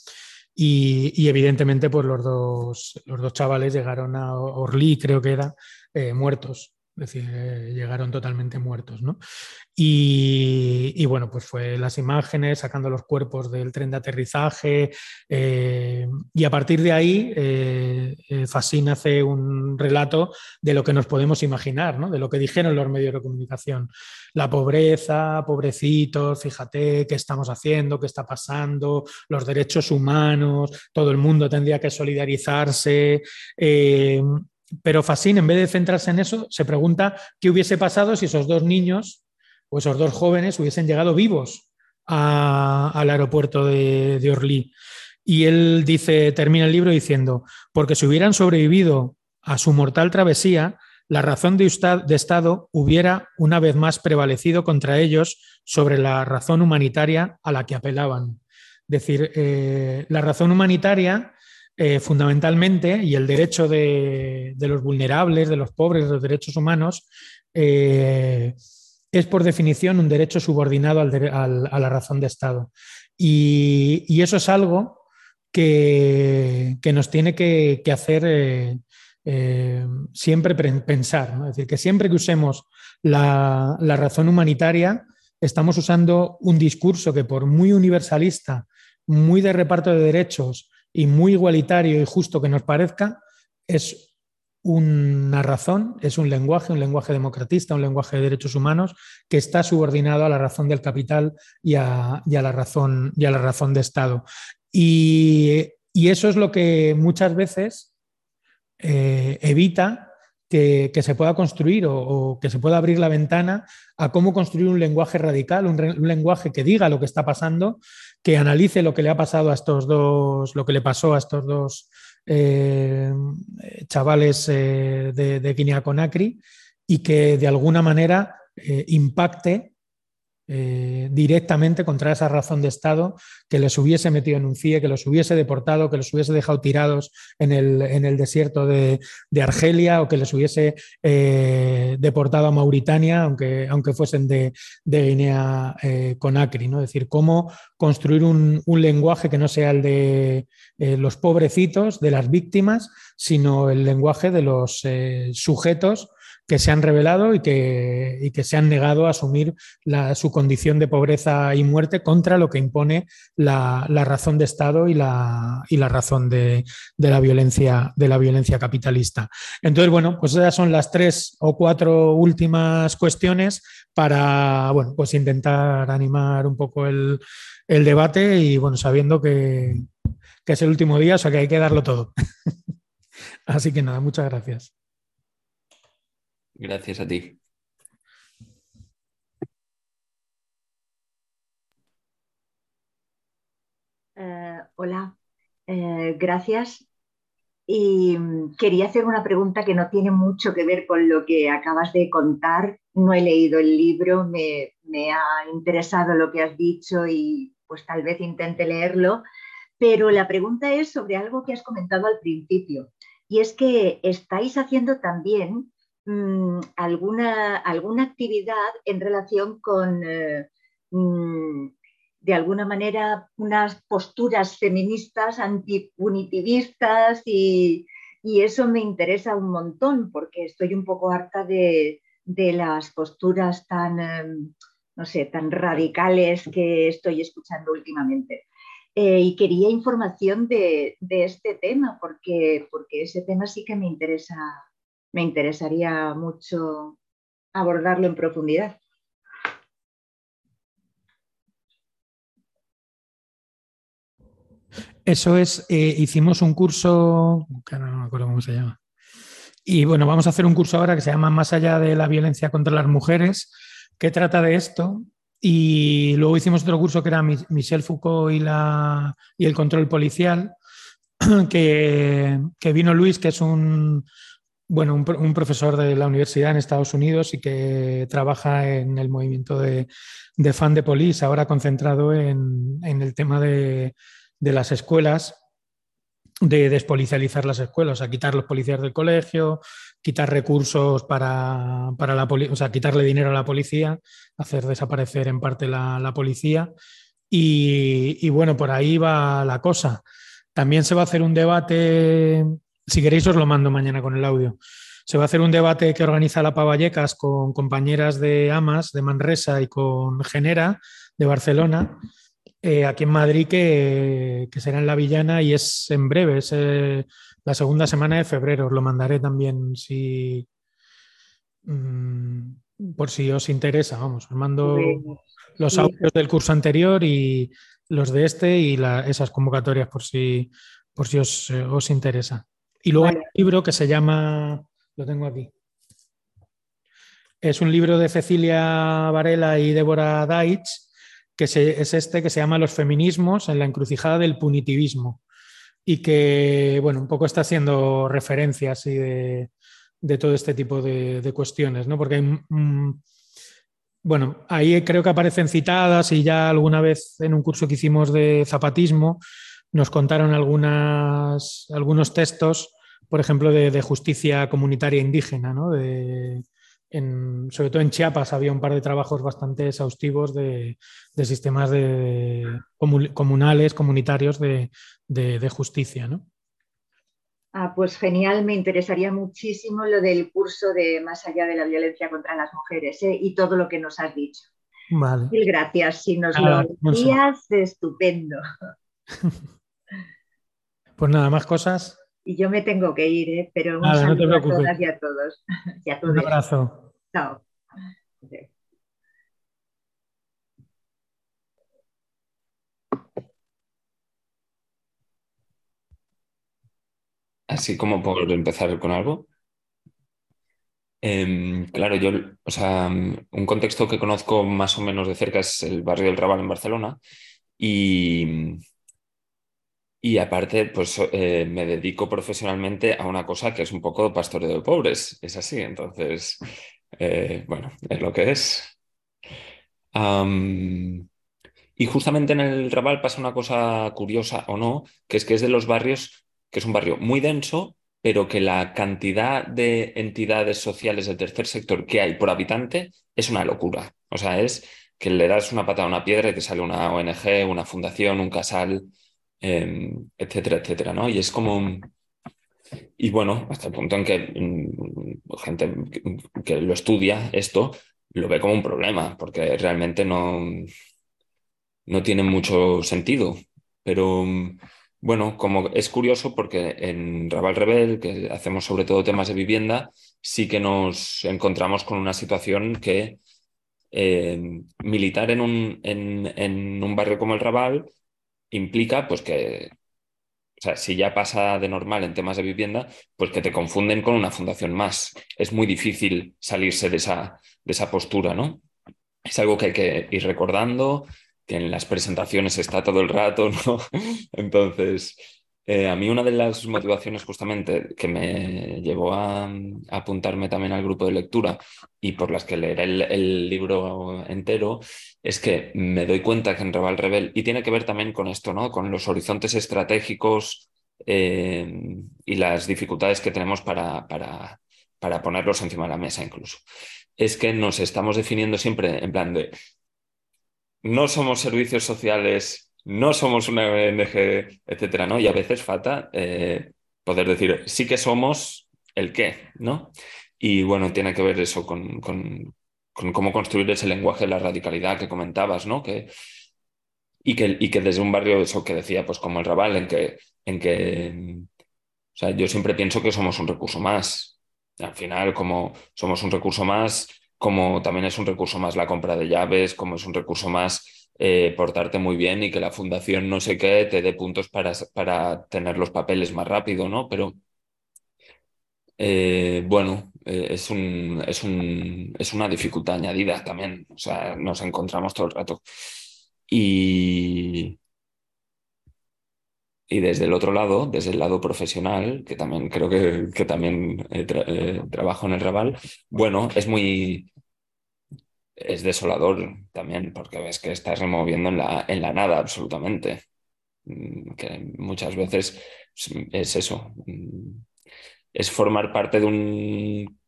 Y, evidentemente, pues los dos, los dos chavales llegaron a Orly, creo que era, eh, muertos. Es decir, eh, llegaron totalmente muertos, ¿no? Y, bueno, pues fue las imágenes, sacando los cuerpos del tren de aterrizaje, eh, y a partir de ahí, eh, hace un relato de lo que nos podemos imaginar, ¿no? de lo que dijeron los medios de comunicación. La pobreza, pobrecitos, fíjate qué estamos haciendo, qué está pasando, los derechos humanos, todo el mundo tendría que solidarizarse. Pero Fassin, en vez de centrarse en eso, se pregunta qué hubiese pasado si esos dos niños o esos dos jóvenes hubiesen llegado vivos al aeropuerto de, de Orly. Y él dice, termina el libro diciendo, porque si hubieran sobrevivido a su mortal travesía, la razón de, de, Estado hubiera una vez más prevalecido contra ellos sobre la razón humanitaria a la que apelaban. Es decir, eh, la razón humanitaria eh, fundamentalmente, y el derecho de, los vulnerables, de los pobres, de los derechos humanos, eh, es por definición un derecho subordinado a la razón de Estado. Y, eso es algo que, nos tiene que, hacer eh, siempre pensar. Es decir, que siempre que usemos la, la razón humanitaria, estamos usando un discurso que por muy universalista, muy de reparto de derechos, y muy igualitario y justo que nos parezca, es una razón, es un lenguaje, un lenguaje democratista, un lenguaje de derechos humanos que está subordinado a la razón del capital y a, la, razón, y a la razón de Estado. Y, eso es lo que muchas veces eh, evita que, se pueda construir o, que se pueda abrir la ventana a cómo construir un lenguaje radical, un, lenguaje que diga lo que está pasando, que analice lo que le ha pasado a estos dos, lo que le pasó a estos dos eh, chavales eh, de, Guinea-Conakry y que de alguna manera eh, impacte eh, directamente contra esa razón de Estado que les hubiese metido en un CIE, que los hubiese deportado, que los hubiese dejado tirados en el, desierto de, Argelia o que les hubiese eh, deportado a Mauritania, aunque, aunque fuesen de, Guinea eh, Conakry. ¿no? Es decir, cómo construir un, lenguaje que no sea el de los pobrecitos, de las víctimas, sino el lenguaje de los sujetos que se han revelado y que, y que se han negado a asumir su condición de pobreza y muerte contra lo que impone la, razón de Estado y la, y la razón de, la violencia, de la violencia capitalista. Entonces, bueno, pues esas son las tres o cuatro últimas cuestiones para, bueno, pues intentar animar un poco el, el debate y, bueno, sabiendo que, que es el último día, o sea que hay que darlo todo. Así que nada, muchas gracias. Gracias a ti. Eh, hola, eh, gracias. Y quería hacer una pregunta que no tiene mucho que ver con lo que acabas de contar. No he leído el libro, me, me ha interesado lo que has dicho y pues tal vez intente leerlo, pero la pregunta es sobre algo que has comentado al principio, y es que estáis haciendo también mm, alguna, alguna actividad en relación con, eh, mm, de alguna manera, unas posturas feministas antipunitivistas y, eso me interesa un montón porque estoy un poco harta de, de las posturas tan, em, no sé, tan radicales que estoy escuchando últimamente. Eh, y quería información de, este tema, porque, porque ese tema sí que me interesa, me interesaría mucho abordarlo en profundidad. Eso es, eh, hicimos un curso, no me acuerdo cómo se llama. Y bueno, vamos a hacer un curso ahora que se llama Más allá de la violencia contra las mujeres, que trata de esto y luego hicimos otro curso que era Michel Foucault y, la, y el control policial, que, vino Luis, que es un, bueno, un, profesor de la universidad en Estados Unidos y que trabaja en el movimiento de, fan de police, ahora concentrado en, el tema de, las escuelas, de despolicializar las escuelas, a quitar los policías del colegio, quitar recursos para, la policía, o sea, quitarle dinero a la policía, hacer desaparecer en parte la, policía. Y, bueno, por ahí va la cosa. También se va a hacer un debate, si queréis os lo mando mañana con el audio. Se va a hacer un debate que organiza la Pavallecas con compañeras de Amas, de Manresa y con Genera, de Barcelona, eh, aquí en Madrid, que, será en La Villana y es en breve, es eh, la segunda semana de febrero. Os lo mandaré también si mm, por si os interesa. Vamos, os mando los audios del curso anterior y los de este y esas convocatorias por si, por si os, eh, interesa. Y luego hay un libro que se llama, lo tengo aquí. Es un libro de Cecilia Varela y Débora Deitch, que es este que se llama Los feminismos en la encrucijada del punitivismo y que, bueno, un poco está haciendo referencia así de, todo este tipo de, cuestiones, ¿no? Porque hay, bueno, ahí creo que aparecen citadas y ya alguna vez en un curso que hicimos de zapatismo nos contaron algunas, algunos textos, por ejemplo, de, justicia comunitaria indígena, ¿no? De, sobre todo en Chiapas había un par de trabajos bastante exhaustivos de, sistemas de, comunales, comunitarios de, justicia. ¿no? Ah, pues genial, me interesaría muchísimo lo del curso de Más allá de la violencia contra las mujeres ¿eh? y todo lo que nos has dicho. Vale. Mil gracias, si nos lo decías, estupendo. Pues nada, más cosas. Y yo me tengo que ir, ¿eh? pero un saludo a todas y a todos. Un abrazo. Chao. Así como por empezar con algo. Em, claro, yo, o sea, un contexto que conozco más o menos de cerca es el barrio del Raval en Barcelona y, y aparte, pues eh, me dedico profesionalmente a una cosa que es un poco pastoreo de pobres, es así, entonces, eh, bueno, es lo que es. y justamente en el Raval pasa una cosa curiosa o no, que es que es de los barrios, que es un barrio muy denso, pero que la cantidad de entidades sociales del tercer sector que hay por habitante es una locura. O sea, es que le das una patada a una piedra y te sale una ONG, una fundación, un casal. Em, etcétera, etcétera, ¿no? Y es como... Y bueno, hasta el punto en que mm, gente que lo estudia esto, lo ve como un problema, porque realmente no, no tiene mucho sentido. Pero bueno, como es curioso porque en Raval Rebel, que hacemos sobre todo temas de vivienda, sí que nos encontramos con una situación que eh, militar en un, en, un barrio como el Raval implica pues que, o sea, si ya pasa de normal en temas de vivienda, pues que te confunden con una fundación más. Es muy difícil salirse de esa, de esa postura, ¿no? Es algo que hay que ir recordando, que en las presentaciones está todo el rato, ¿no? Entonces, eh, a mí una de las motivaciones justamente que me llevó a, apuntarme también al grupo de lectura y por las que leer el, libro entero es que me doy cuenta que en Raval Rebel, y tiene que ver también con esto, ¿no? con los horizontes estratégicos eh, y las dificultades que tenemos para, para, para ponerlos encima de la mesa incluso, es que nos estamos definiendo siempre en plan de no somos servicios sociales, no somos una ONG, etcétera, ¿no? Y a veces falta eh, poder decir, sí que somos el qué, ¿no? Y bueno, tiene que ver eso con, cómo construir ese lenguaje de la radicalidad que comentabas, ¿no? Que, y, que, y que desde un barrio, eso que decía, pues como el Raval, en que, en que o sea, yo siempre pienso que somos un recurso más. Al final, como somos un recurso más, como también es un recurso más la compra de llaves, como es un recurso más eh, portarte muy bien y que la fundación no sé qué te dé puntos para, para tener los papeles más rápido, ¿no? Pero eh, bueno, eh, es, un, es, un, es una dificultad añadida también, o sea, nos encontramos todo el rato. Y, y desde el otro lado, desde el lado profesional, que también creo que, que también eh, trabajo en el Raval, bueno, es muy... Es desolador también, porque ves que estás removiendo en la, en la nada absolutamente. Mm, que muchas veces es eso. Es formar parte de un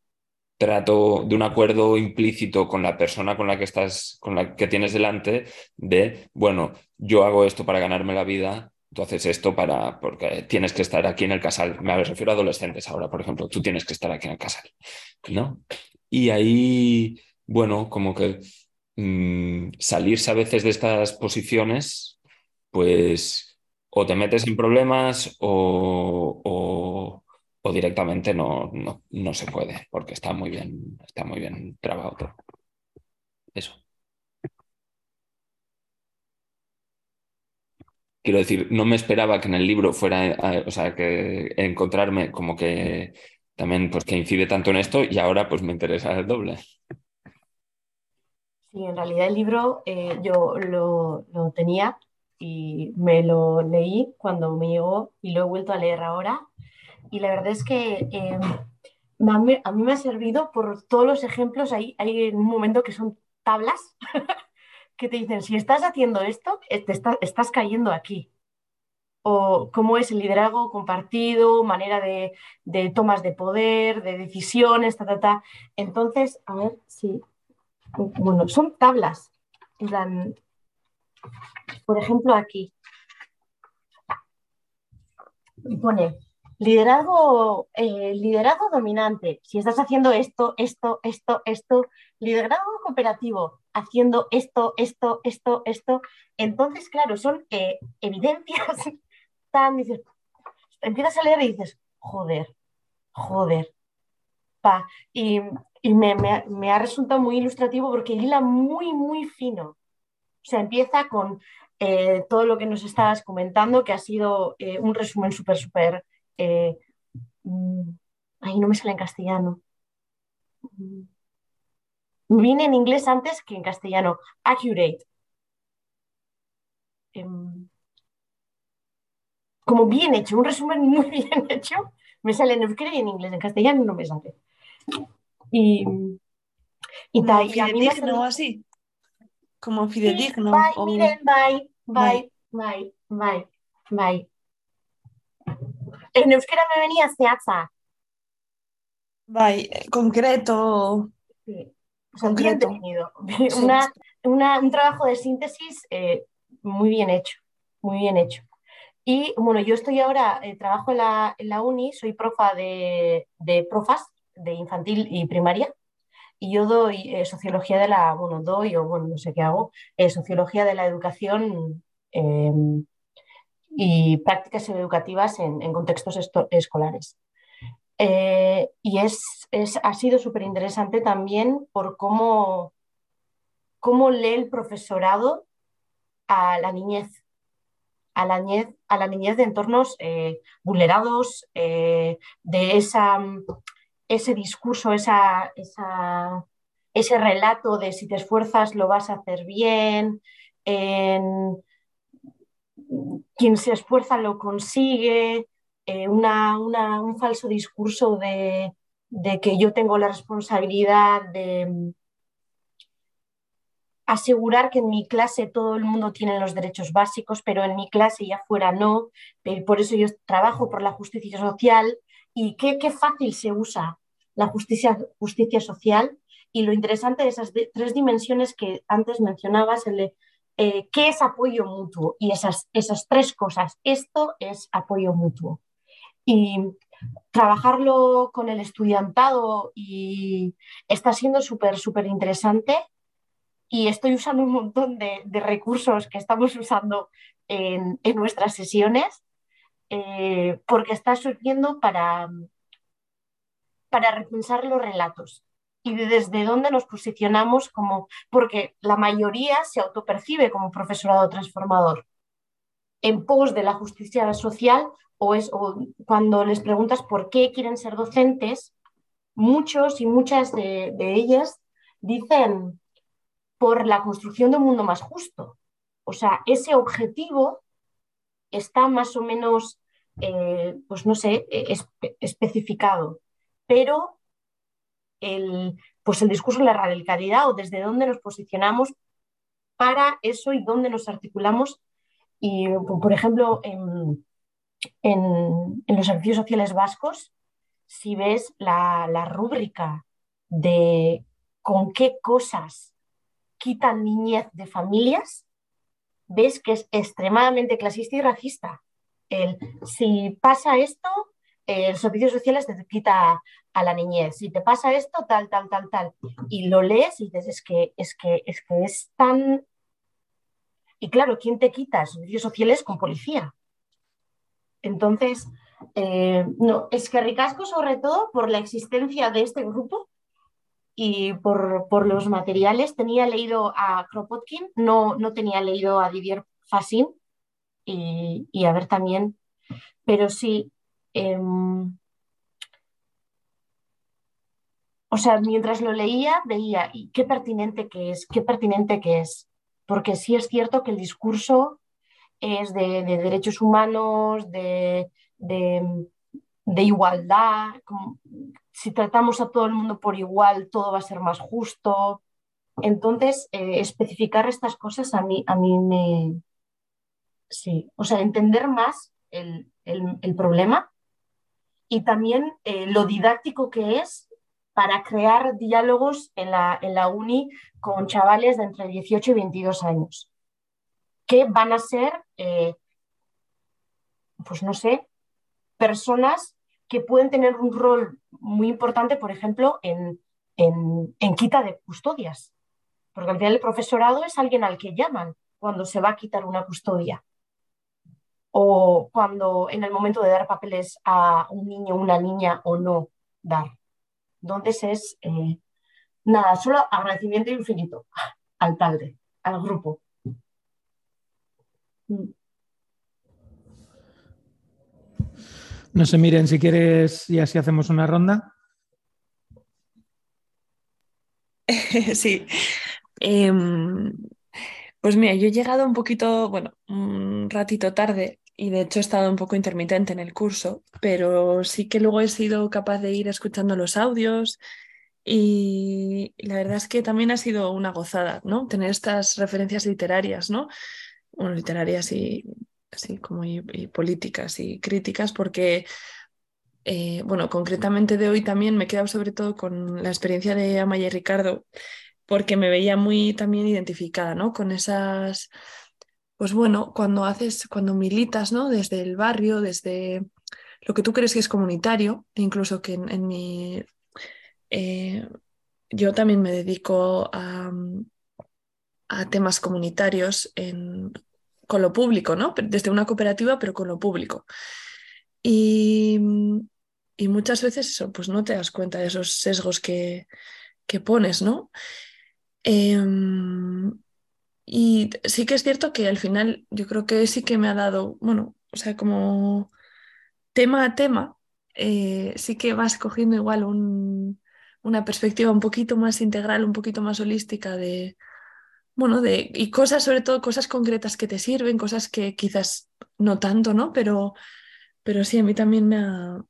trato, de un acuerdo implícito con la persona con la que estás, con la que tienes delante, de, bueno, yo hago esto para ganarme la vida, tú haces esto para, porque tienes que estar aquí en el casal. Me refiero a adolescentes ahora, por ejemplo, tú tienes que estar aquí en el casal, ¿no? Y ahí, bueno, como que mm, salirse a veces de estas posiciones, pues o te metes en problemas o, directamente no, no, no, se puede, porque está muy bien, está muy bien trabajado todo. Eso. Quiero decir, no me esperaba que en el libro fuera, o sea, que encontrarme como que también pues que incide tanto en esto y ahora pues me interesa el doble. Sí, en realidad el libro eh, yo lo, tenía y me lo leí cuando me llegó y lo he vuelto a leer ahora. Y la verdad es que eh, a, mí, me ha servido por todos los ejemplos. Hay, hay un momento que son tablas que te dicen, si estás haciendo esto, eh, estás cayendo aquí. O cómo es el liderazgo compartido, manera de, tomas de poder, de decisiones, ta, ta, ta. Entonces, a ver si... Bueno, son tablas. por ejemplo, aquí. Pone, liderazgo, eh, dominante. Si estás haciendo esto, esto, esto, esto, liderazgo cooperativo, haciendo esto, esto, esto, esto. Entonces, claro, son eh, evidencias tan, empiezas a leer y dices, joder, joder. Pa. Y, me, ha resultado muy ilustrativo porque hila muy, muy fino. O sea, empieza con eh, todo lo que nos estabas comentando, que ha sido eh, un resumen súper, súper... Mm, ay, no me sale en castellano. Mm, Viene en inglés antes que en castellano. Accurate. Em, como bien hecho, un resumen muy bien hecho. Me sale en euskera y en inglés, en castellano no me sale. Y, y, fidedigno así. Como fidedigno. bye, miren, bye, bye, bye, bye, bye, En euskera me venía seaza. Bye, concreto. Sí concreto. un trabajo de síntesis eh, muy bien hecho, muy bien hecho. Y bueno, yo estoy ahora, eh, trabajo en la, uni, soy profa de, profas, de infantil y primaria y yo doy eh, sociología de la, bueno, doy o bueno, no sé qué hago, eh, sociología de la educación em, y prácticas educativas en, contextos escolares. Eh, y es, ha sido súper interesante también por cómo, cómo lee el profesorado a la niñez, a la niñez, a la niñez de entornos vulnerados, de esa ese discurso, esa, ese relato de si te esfuerzas lo vas a hacer bien, quien se esfuerza lo consigue, eh, un falso discurso de, de, que yo tengo la responsabilidad de asegurar que en mi clase todo el mundo tiene los derechos básicos, pero en mi clase y afuera no. Por eso yo trabajo por la justicia social y qué, qué fácil se usa la justicia, justicia social y lo interesante de esas tres dimensiones que antes mencionabas, el eh, qué es apoyo mutuo y esas, esas tres cosas. Esto es apoyo mutuo. Y trabajarlo con el estudiantado y está siendo súper, súper interesante y estoy usando un montón de, recursos que estamos usando en, nuestras sesiones eh, porque está surgiendo para, para repensar los relatos y desde dónde nos posicionamos como, porque la mayoría se autopercibe como profesorado transformador en pos de la justicia social o es cuando les preguntas por qué quieren ser docentes, muchos y muchas de, ellas dicen por la construcción de un mundo más justo. O sea, ese objetivo está más o menos, eh, pues no sé, e, especificado pero el, pues el discurso de la radicalidad o desde dónde nos posicionamos para eso y dónde nos articulamos. Y, por ejemplo, en, los servicios sociales vascos, si ves la, la rúbrica de con qué cosas quitan niñez de familias, ves que es extremadamente clasista y racista. El, si pasa esto, el servicio social te quita a la niñez. Si te pasa esto, tal, tal, tal, tal. Y lo lees y dices, es que es, que, es, que es tan... Y claro, ¿quién te quita servicios sociales con policía? Entonces, eh, no, es que ricasco sobre todo por la existencia de este grupo y por, los materiales. Tenía leído a Kropotkin, no, no tenía leído a Didier Fassin y a ver también, pero sí, Em, o sea, mientras lo leía, veía, qué pertinente que es, qué pertinente que es, porque sí es cierto que el discurso es de, derechos humanos, de, igualdad, si tratamos a todo el mundo por igual, todo va a ser más justo. Entonces, eh, especificar estas cosas a mí, a mí me... Sí, o sea, entender más el, el problema y también eh, lo didáctico que es para crear diálogos en la, en la uni con chavales de entre 18 y 22 años, que van a ser, eh, pues no sé, personas que pueden tener un rol muy importante, por ejemplo, en, en, en quita de custodias, porque al final el profesorado es alguien al que llaman cuando se va a quitar una custodia o cuando en el momento de dar papeles a un niño, una niña o no dar. Entonces es, eh, nada, solo agradecimiento infinito al padre, al grupo. No sé, miren, si quieres y así hacemos una ronda. Sí. Em, pues mira, yo he llegado un poquito, bueno, un ratito tarde y de hecho he estado un poco intermitente en el curso, pero sí que luego he sido capaz de ir escuchando los audios y la verdad es que también ha sido una gozada, ¿no? Tener estas referencias literarias, ¿no? Bueno, literarias y así como y, políticas y críticas, porque eh, bueno, concretamente de hoy también me he quedado sobre todo con la experiencia de Amaya y Ricardo, porque me veía muy también identificada, ¿no? Con esas pues bueno, cuando haces, cuando militas, ¿no? Desde el barrio, desde lo que tú crees que es comunitario, e incluso que en, mi, eh, yo también me dedico a, temas comunitarios en, con lo público, ¿no? Desde una cooperativa, pero con lo público. Y, y muchas veces eso, pues no te das cuenta de esos sesgos que, que pones, ¿no? Em, y sí que es cierto que al final yo creo que sí que me ha dado, bueno, o sea, como tema a tema, eh, sí que vas cogiendo igual un, una perspectiva un poquito más integral, un poquito más holística de, bueno, de, y cosas, sobre todo cosas concretas que te sirven, cosas que quizás no tanto, ¿no? Pero, pero sí, a mí también me ha,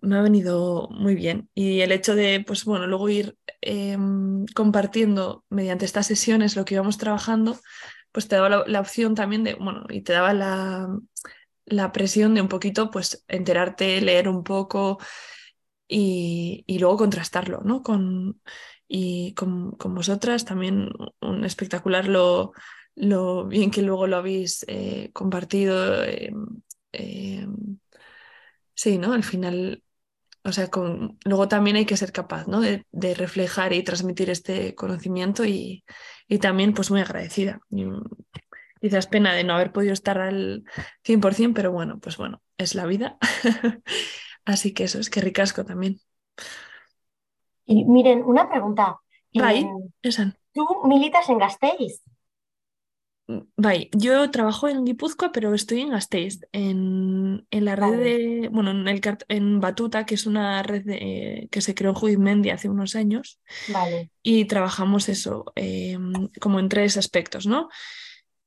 me ha venido muy bien. Y el hecho de, pues bueno, luego ir em, compartiendo mediante estas sesiones lo que íbamos trabajando, pues te daba la, opción también de, bueno, y te daba la, la, presión de un poquito, pues enterarte, leer un poco y, y luego contrastarlo, ¿no? Con, y con, con, vosotras también un espectacular lo, lo bien que luego lo habéis eh, compartido. Eh, eh, sí, ¿no? Al final o sea, con, luego también hay que ser capaz ¿no? de, reflejar y transmitir este conocimiento y, también pues muy agradecida. Y, quizás pena de no haber podido estar al 100%, pero bueno, pues bueno, es la vida. Así que eso, es que ricasco también. Y miren, una pregunta. Eh, ¿Tú militas en Gasteiz? Vale, yo trabajo en Guipúzcoa, pero estoy en Gasteiz, en, en la red de, bueno, en, el, en Batuta, que es una red que se creó en Judimendi hace unos años. Vale. Y trabajamos eso, em, como en tres aspectos, ¿no?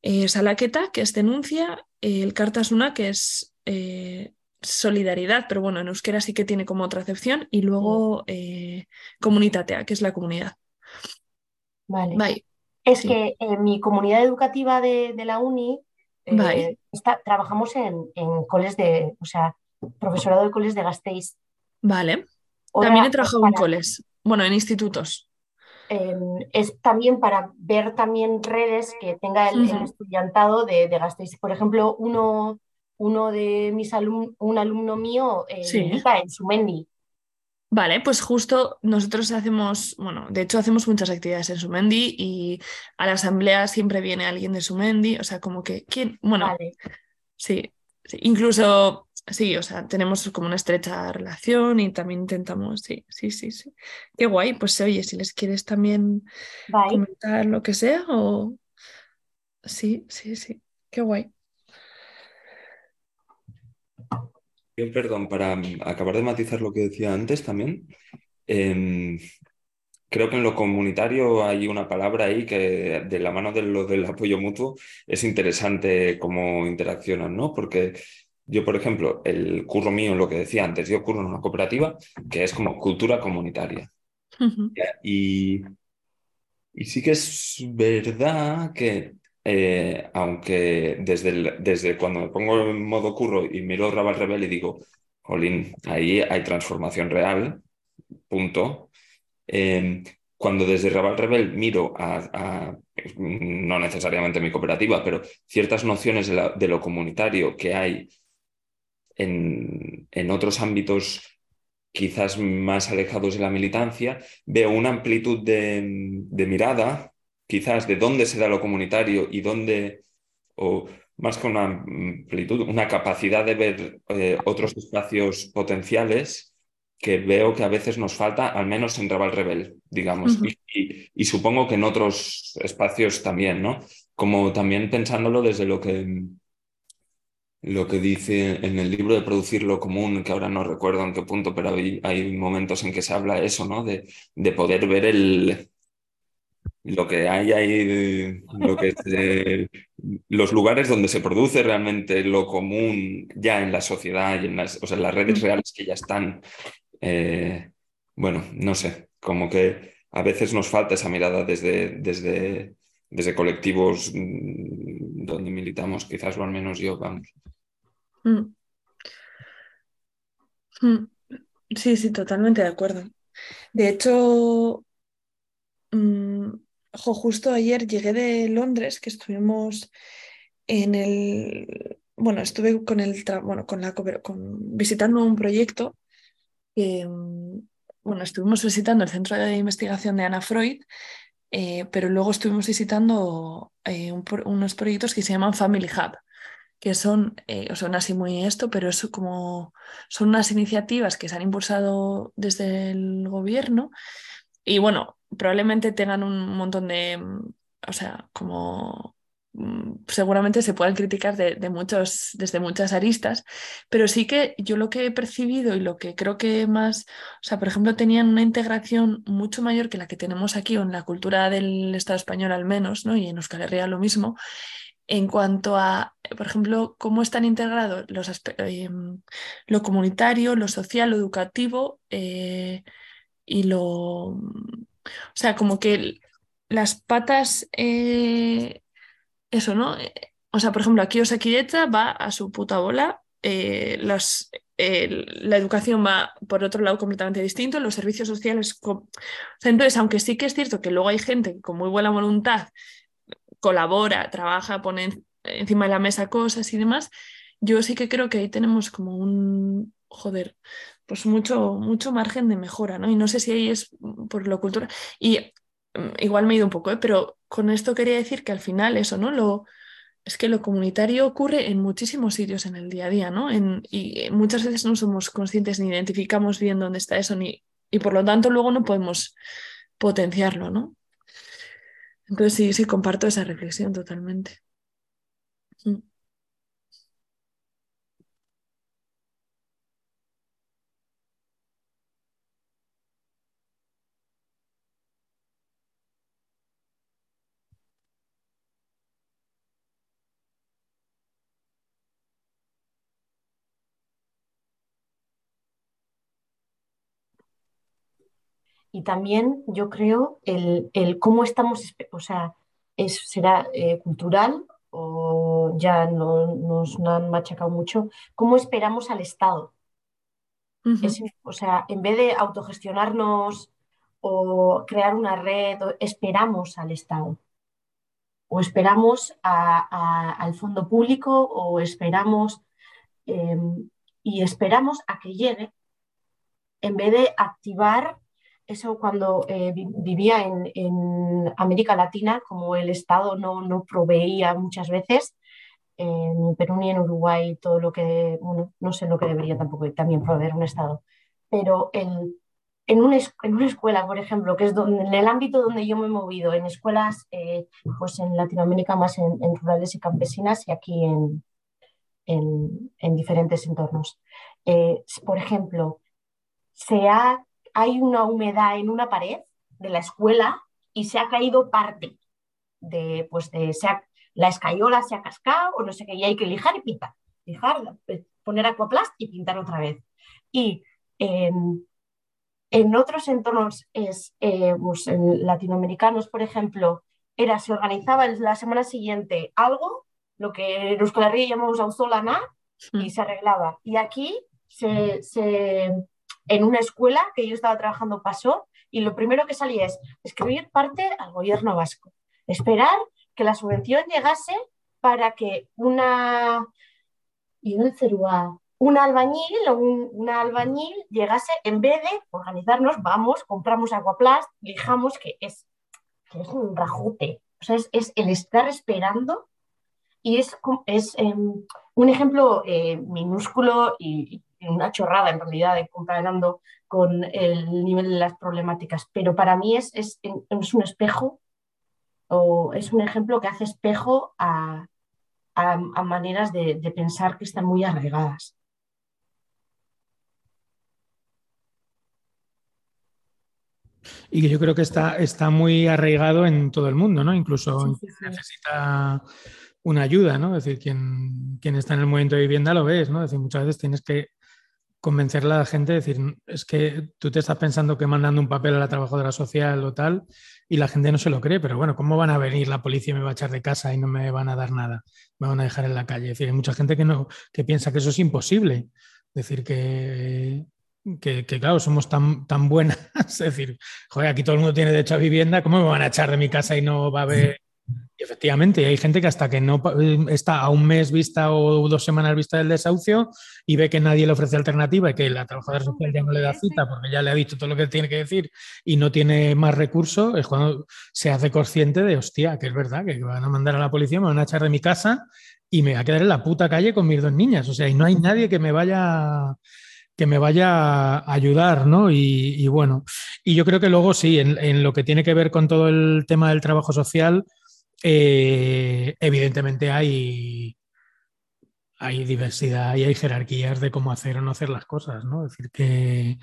Eh, Salaqueta, que es denuncia, el Cartasuna, que es eh, solidaridad, pero bueno, en euskera sí que tiene como otra acepción, y luego eh, Comunitatea, que es la comunidad. Vale. Vale. Es que en mi comunidad educativa de, la uni eh, trabajamos en, en, coles de, o sea, profesorado de coles de Gasteiz. Vale. también he trabajado en coles, bueno, en institutos. Em, es también para ver también redes que tenga el, estudiantado de, de, Gasteiz. Por ejemplo, uno, uno de mis alumnos, un alumno mío eh, en Sumendi. Vale, pues justo nosotros hacemos, bueno, de hecho hacemos muchas actividades en Sumendi y a la asamblea siempre viene alguien de Sumendi, o sea, como que, ¿quién? Bueno, sí, incluso, sí, o sea, tenemos como una estrecha relación y también intentamos, sí, sí, sí, sí. Qué guay, pues oye, si les quieres también comentar lo que sea o... Sí, sí, sí, qué guay. Perdón, para acabar de matizar lo que decía antes también, em, creo que en lo comunitario hay una palabra ahí que de la mano de lo del apoyo mutuo es interesante cómo interaccionan, ¿no? Porque yo, por ejemplo, el curro mío, lo que decía antes, yo curro en una cooperativa que es como cultura comunitaria. y, y sí que es verdad que eh, aunque desde, desde cuando me pongo en modo curro y miro Raval Rebel y digo, Jolín, ahí hay transformación real, punto. Em, cuando desde Raval Rebel miro a, no necesariamente mi cooperativa, pero ciertas nociones de, lo comunitario que hay en, otros ámbitos quizás más alejados de la militancia, veo una amplitud de mirada quizás de dónde se da lo comunitario y dónde, o más que una amplitud, una capacidad de ver eh, otros espacios potenciales que veo que a veces nos falta, al menos en Raval Rebel, digamos, y, supongo que en otros espacios también, ¿no? Como también pensándolo desde lo que, lo que dice en el libro de Producir lo Común, que ahora no recuerdo en qué punto, pero hay, hay momentos en que se habla eso, ¿no? De, de poder ver el, lo que hay ahí, lo que los lugares donde se produce realmente lo común ya en la sociedad y en las, o sea, las redes reales que ya están. Eh, bueno, no sé, como que a veces nos falta esa mirada desde, desde, desde colectivos mm, donde militamos, quizás o al menos yo, vamos. Mm. Mm. Sí, sí, totalmente de acuerdo. De hecho, justo ayer llegué de Londres, que estuvimos en el, bueno, estuve con el, bueno, con la, con, visitando un proyecto que, bueno, estuvimos visitando el centro de investigación de Ana Freud, eh, pero luego estuvimos visitando eh, unos proyectos que se llaman Family Hub, que son, eh, son así muy esto, pero es como son unas iniciativas que se han impulsado desde el gobierno y bueno, probablemente tengan un montón de, mm, o sea, como mm, seguramente se puedan criticar de, muchos, desde muchas aristas, pero sí que yo lo que he percibido y lo que creo que más, o sea, por ejemplo, tenían una integración mucho mayor que la que tenemos aquí o en la cultura del Estado español al menos, ¿no? Y en Euskal Herria lo mismo, en cuanto a, por ejemplo, cómo están integrados los eh, lo comunitario, lo social, lo educativo eh, y lo... O sea, como que las patas, eh, eso, ¿no? O sea, por ejemplo, aquí Osakidecha va a su puta bola, las, la educación va por otro lado completamente distinto, los servicios sociales... entonces, aunque sí que es cierto que luego hay gente con muy buena voluntad colabora, trabaja, pone encima de la mesa cosas y demás, yo sí que creo que ahí tenemos como un, joder, pues mucho, mucho margen de mejora, ¿no? Y no sé si ahí es por lo cultural. Y mm, igual me he ido un poco, ¿eh? pero con esto quería decir que al final eso, ¿no? Lo, es que lo comunitario ocurre en muchísimos sitios en el día a día, ¿no? En, y muchas veces no somos conscientes ni identificamos bien dónde está eso, ni, y por lo tanto luego no podemos potenciarlo, ¿no? Entonces sí, sí, comparto esa reflexión totalmente. Mm. Y también yo creo el, el cómo estamos, o sea, es, será eh, cultural o ya no, nos han machacado mucho, cómo esperamos al Estado. o sea, en vez de autogestionarnos o crear una red, esperamos al Estado. O esperamos al fondo público o esperamos em, y esperamos a que llegue en vez de activar eso cuando eh, vivía en, América Latina, como el Estado no, no proveía muchas veces, en Perú ni en Uruguay, todo lo que, bueno, no sé lo que debería tampoco también proveer un Estado, pero en, en, una, en una escuela, por ejemplo, que es donde, en el ámbito donde yo me he movido, en escuelas, eh, pues en Latinoamérica más en, rurales y campesinas y aquí en, en diferentes entornos. Eh, por ejemplo, se ha hay una humedad en una pared de la escuela y se ha caído parte de, pues de, la escayola se ha cascado o no sé qué, y hay que lijar y pintar, lijar, poner aquaplast y pintar otra vez. Y en, otros entornos es, eh, pues en latinoamericanos, por ejemplo, era, se organizaba la semana siguiente algo, lo que en Euskal Herria llamamos auzolana, y mm. se arreglaba. Y aquí se, se en una escuela que yo estaba trabajando pasó y lo primero que salía es escribir parte al gobierno vasco, esperar que la subvención llegase para que una y un albañil o un, albañil llegase en vez de organizarnos, vamos, compramos aguaplast, lijamos, que es, que es un rajote. O sea, es, el estar esperando y es, es em, un ejemplo eh, minúsculo y, una chorrada en realidad de comparando con el nivel de las problemáticas, pero para mí es, es, es un espejo o es un ejemplo que hace espejo a, a, maneras de, de, pensar que están muy arraigadas. Y que yo creo que está, está muy arraigado en todo el mundo, ¿no? Incluso necesita una ayuda, ¿no? Es decir, quien, quien está en el movimiento de vivienda lo ves, ¿no? Es decir, muchas veces tienes que convencer a la gente, decir, es que tú te estás pensando que mandando un papel a la trabajadora social o tal, y la gente no se lo cree, pero bueno, ¿cómo van a venir la policía y me va a echar de casa y no me van a dar nada? Me van a dejar en la calle. Es decir, hay mucha gente que, no, que piensa que eso es imposible. Es decir, que, que, claro, somos tan, tan buenas. Es decir, joder, aquí todo el mundo tiene derecho a vivienda, ¿cómo me van a echar de mi casa y no va a haber efectivamente, hay gente que hasta que no eh, está a un mes vista o dos semanas vista del desahucio y ve que nadie le ofrece alternativa y que la trabajadora social ya no le da cita porque ya le ha dicho todo lo que tiene que decir y no tiene más recursos, es cuando se hace consciente de, hostia, que es verdad, que van a mandar a la policía, me van a echar de mi casa y me voy a quedar en la puta calle con mis dos niñas. O sea, y no hay nadie que me vaya que me vaya a ayudar, ¿no? Y, bueno, y yo creo que luego sí, en, lo que tiene que ver con todo el tema del trabajo social, eh, evidentemente hay, hay diversidad y hay jerarquías de cómo hacer o no hacer las cosas, ¿no? Es decir, que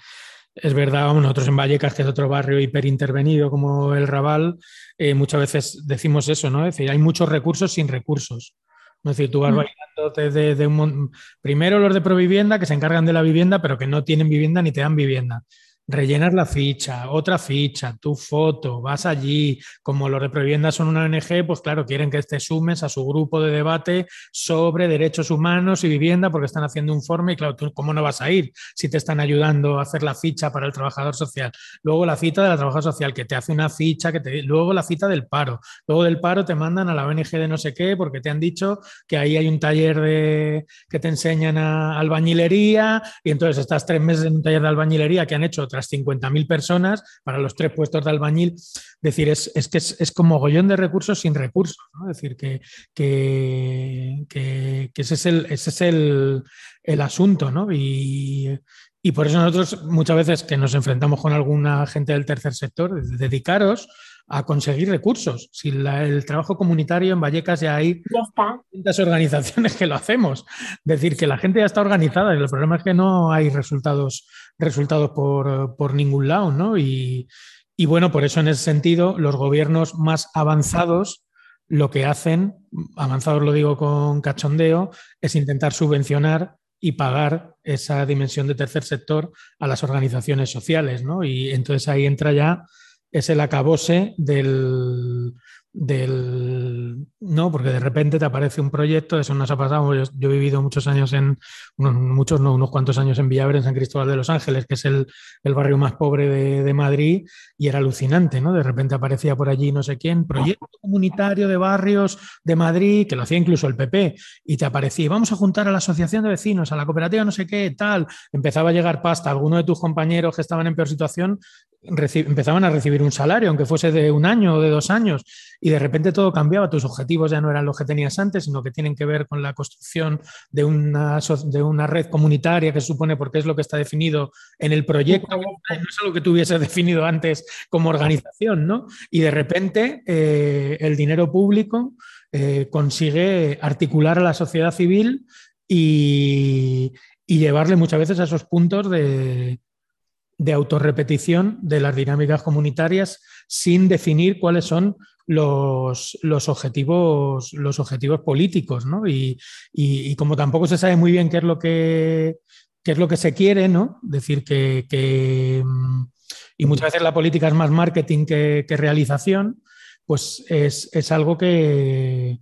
es verdad, nosotros en Vallecas, que es otro barrio hiperintervenido como el Raval, eh, muchas veces decimos eso, ¿no? Es decir, hay muchos recursos sin recursos. Es decir, tú vas mm. bailando desde un... Primero los de Provivienda que se encargan de la vivienda, pero que no tienen vivienda ni te dan vivienda rellenas la ficha, otra ficha, tu foto, vas allí, como los de Provivienda son una ONG, pues claro, quieren que te sumes a su grupo de debate sobre derechos humanos y vivienda porque están haciendo un informe y claro, tú cómo no vas a ir si te están ayudando a hacer la ficha para el trabajador social. Luego la cita de la trabajadora social que te hace una ficha, que te... luego la cita del paro. Luego del paro te mandan a la ONG de no sé qué porque te han dicho que ahí hay un taller de que te enseñan a albañilería y entonces estás tres meses en un taller de albañilería que han hecho otra 50.000 personas para los tres puestos de albañil. Es decir, es, que es, como gollón de recursos sin recursos. Es decir, que, que, ese es el, ese es el, asunto. ¿no? Y, por eso nosotros muchas veces que nos enfrentamos con alguna gente del tercer sector, dedicaros a conseguir recursos. Si el trabajo comunitario en Vallecas ya hay muchas organizaciones que lo hacemos. Decir que la gente ya está organizada y el problema es que no hay resultados, resultados por, ningún lado, ¿no? Y, bueno, por eso en ese sentido los gobiernos más avanzados lo que hacen, avanzados lo digo con cachondeo, es intentar subvencionar y pagar esa dimensión de tercer sector a las organizaciones sociales, ¿no? Y entonces ahí entra ya es el acabose del, del no, porque de repente te aparece un proyecto, eso nos ha pasado, yo, he vivido muchos años en, unos, muchos no, unos cuantos años en Villaver, en San Cristóbal de los Ángeles, que es el, barrio más pobre de, Madrid, y era alucinante, ¿no? De repente aparecía por allí no sé quién, proyecto comunitario de barrios de Madrid, que lo hacía incluso el PP, y te aparecía, vamos a juntar a la asociación de vecinos, a la cooperativa no sé qué, tal, empezaba a llegar pasta, alguno de tus compañeros que estaban en peor situación empezaban a recibir un salario, aunque fuese de un año o de dos años, y de repente todo cambiaba, tus objetivos ya no eran los que tenías antes, sino que tienen que ver con la construcción de una, de una red comunitaria que supone porque es lo que está definido en el proyecto, no es algo que tuviese definido antes como organización, ¿no? Y de repente eh, el dinero público eh, consigue articular a la sociedad civil y, y llevarle muchas veces a esos puntos de, de autorrepetición de las dinámicas comunitarias sin definir cuáles son los, los objetivos, los objetivos políticos, ¿no? Y, como tampoco se sabe muy bien qué es lo que, qué es lo que se quiere, ¿no? Decir que, mm, y muchas veces la política es más marketing que, realización, pues es, es algo que,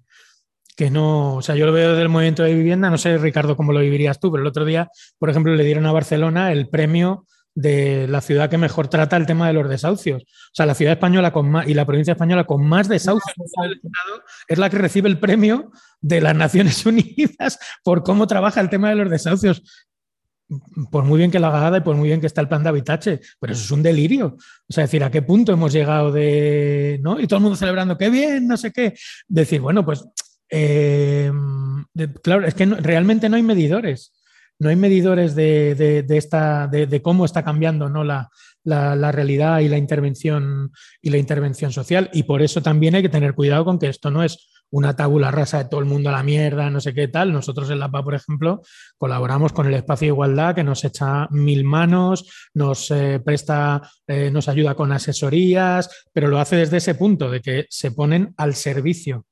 que no, o sea, yo lo veo del movimiento de vivienda, no sé, Ricardo, cómo lo vivirías tú, pero el otro día, por ejemplo, le dieron a Barcelona el premio de la ciudad que mejor trata el tema de los desahucios. O sea, la ciudad española con más, y la provincia española con más desahucios es la que recibe el premio de las Naciones Unidas por cómo trabaja el tema de los desahucios. Por muy bien que la haga y por muy bien que está el plan de habitache, pero eso es un delirio. O sea, decir, ¿a qué punto hemos llegado de. ¿no? Y todo el mundo celebrando, qué bien, no sé qué. Decir, bueno, pues. Eh, claro, es que realmente no hay medidores no hay medidores de, esta, de, cómo está cambiando ¿no? La, realidad y la intervención y la intervención social. Y por eso también hay que tener cuidado con que esto no es una tabula rasa de todo el mundo a la mierda, no sé qué tal. Nosotros en la PA, por ejemplo, colaboramos con el Espacio de Igualdad, que nos echa mil manos, nos eh, presta, eh, nos ayuda con asesorías, pero lo hace desde ese punto de que se ponen al servicio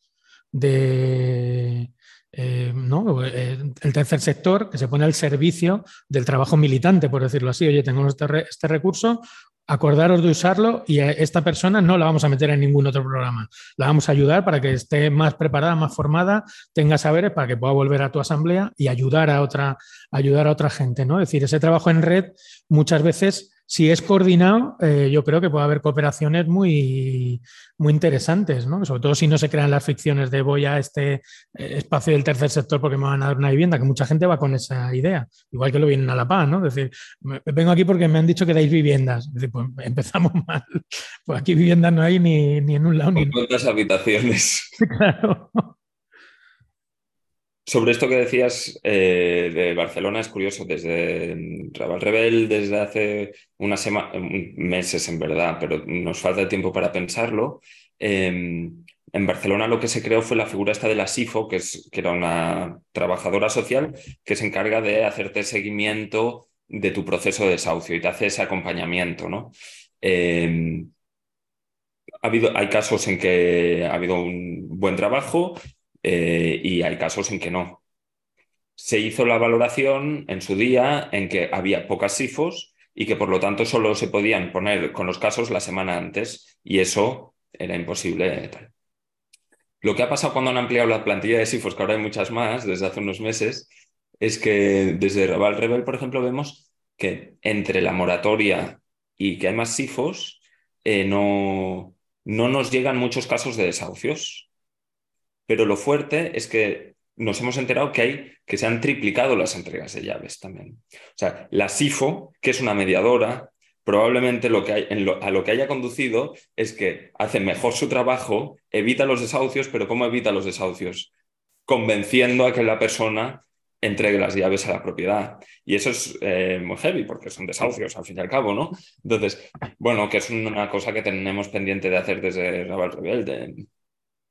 de, eh, ¿no? Eh, el tercer sector que se pone al servicio del trabajo militante, por decirlo así. Oye, tengo este, este, recurso, acordaros de usarlo y a esta persona no la vamos a meter en ningún otro programa. La vamos a ayudar para que esté más preparada, más formada, tenga saberes para que pueda volver a tu asamblea y ayudar a otra, ayudar a otra gente. ¿no? Es decir, ese trabajo en red muchas veces si es coordinado, eh, yo creo que puede haber cooperaciones muy, muy interesantes, ¿no? Sobre todo si no se crean las ficciones de voy a este eh, espacio del tercer sector porque me van a dar una vivienda, que mucha gente va con esa idea, igual que lo vienen a la paz, ¿no? Es decir, vengo aquí porque me han dicho que dais viviendas. Es decir, pues empezamos mal. Pues aquí viviendas no hay ni, ni en un lado ni en otro. ¿Cuántas habitaciones? Claro. Sobre esto que decías eh, de Barcelona es curioso, desde Raval Rebel, desde hace unas semanas, meses en verdad, pero nos falta tiempo para pensarlo. Em, en Barcelona lo que se creó fue la figura esta de la SIFO, que, es, que era una trabajadora social que se encarga de hacerte seguimiento de tu proceso de desahucio y te hace ese acompañamiento, ¿no? Em, ha habido, hay casos en que ha habido un buen trabajo eh, y hay casos en que no. Se hizo la valoración en su día en que había pocas SIFOs y que por lo tanto solo se podían poner con los casos la semana antes y eso era imposible. Lo que ha pasado cuando han ampliado la plantilla de SIFOs, que ahora hay muchas más desde hace unos meses, es que desde Raval Rebel, por ejemplo, vemos que entre la moratoria y que hay más SIFOs, eh, no, no nos llegan muchos casos de desahucios. Pero lo fuerte es que nos hemos enterado que hay que se han triplicado las entregas de llaves también. O sea, la SIFO, que es una mediadora, probablemente lo que hay, a lo que haya conducido es que hace mejor su trabajo, evita los desahucios, pero ¿cómo evita los desahucios? Convenciendo a que la persona entregue las llaves a la propiedad. Y eso es eh, muy heavy porque son desahucios al fin y al cabo, ¿no? Entonces, bueno, que es una cosa que tenemos pendiente de hacer desde Raval Rebelde,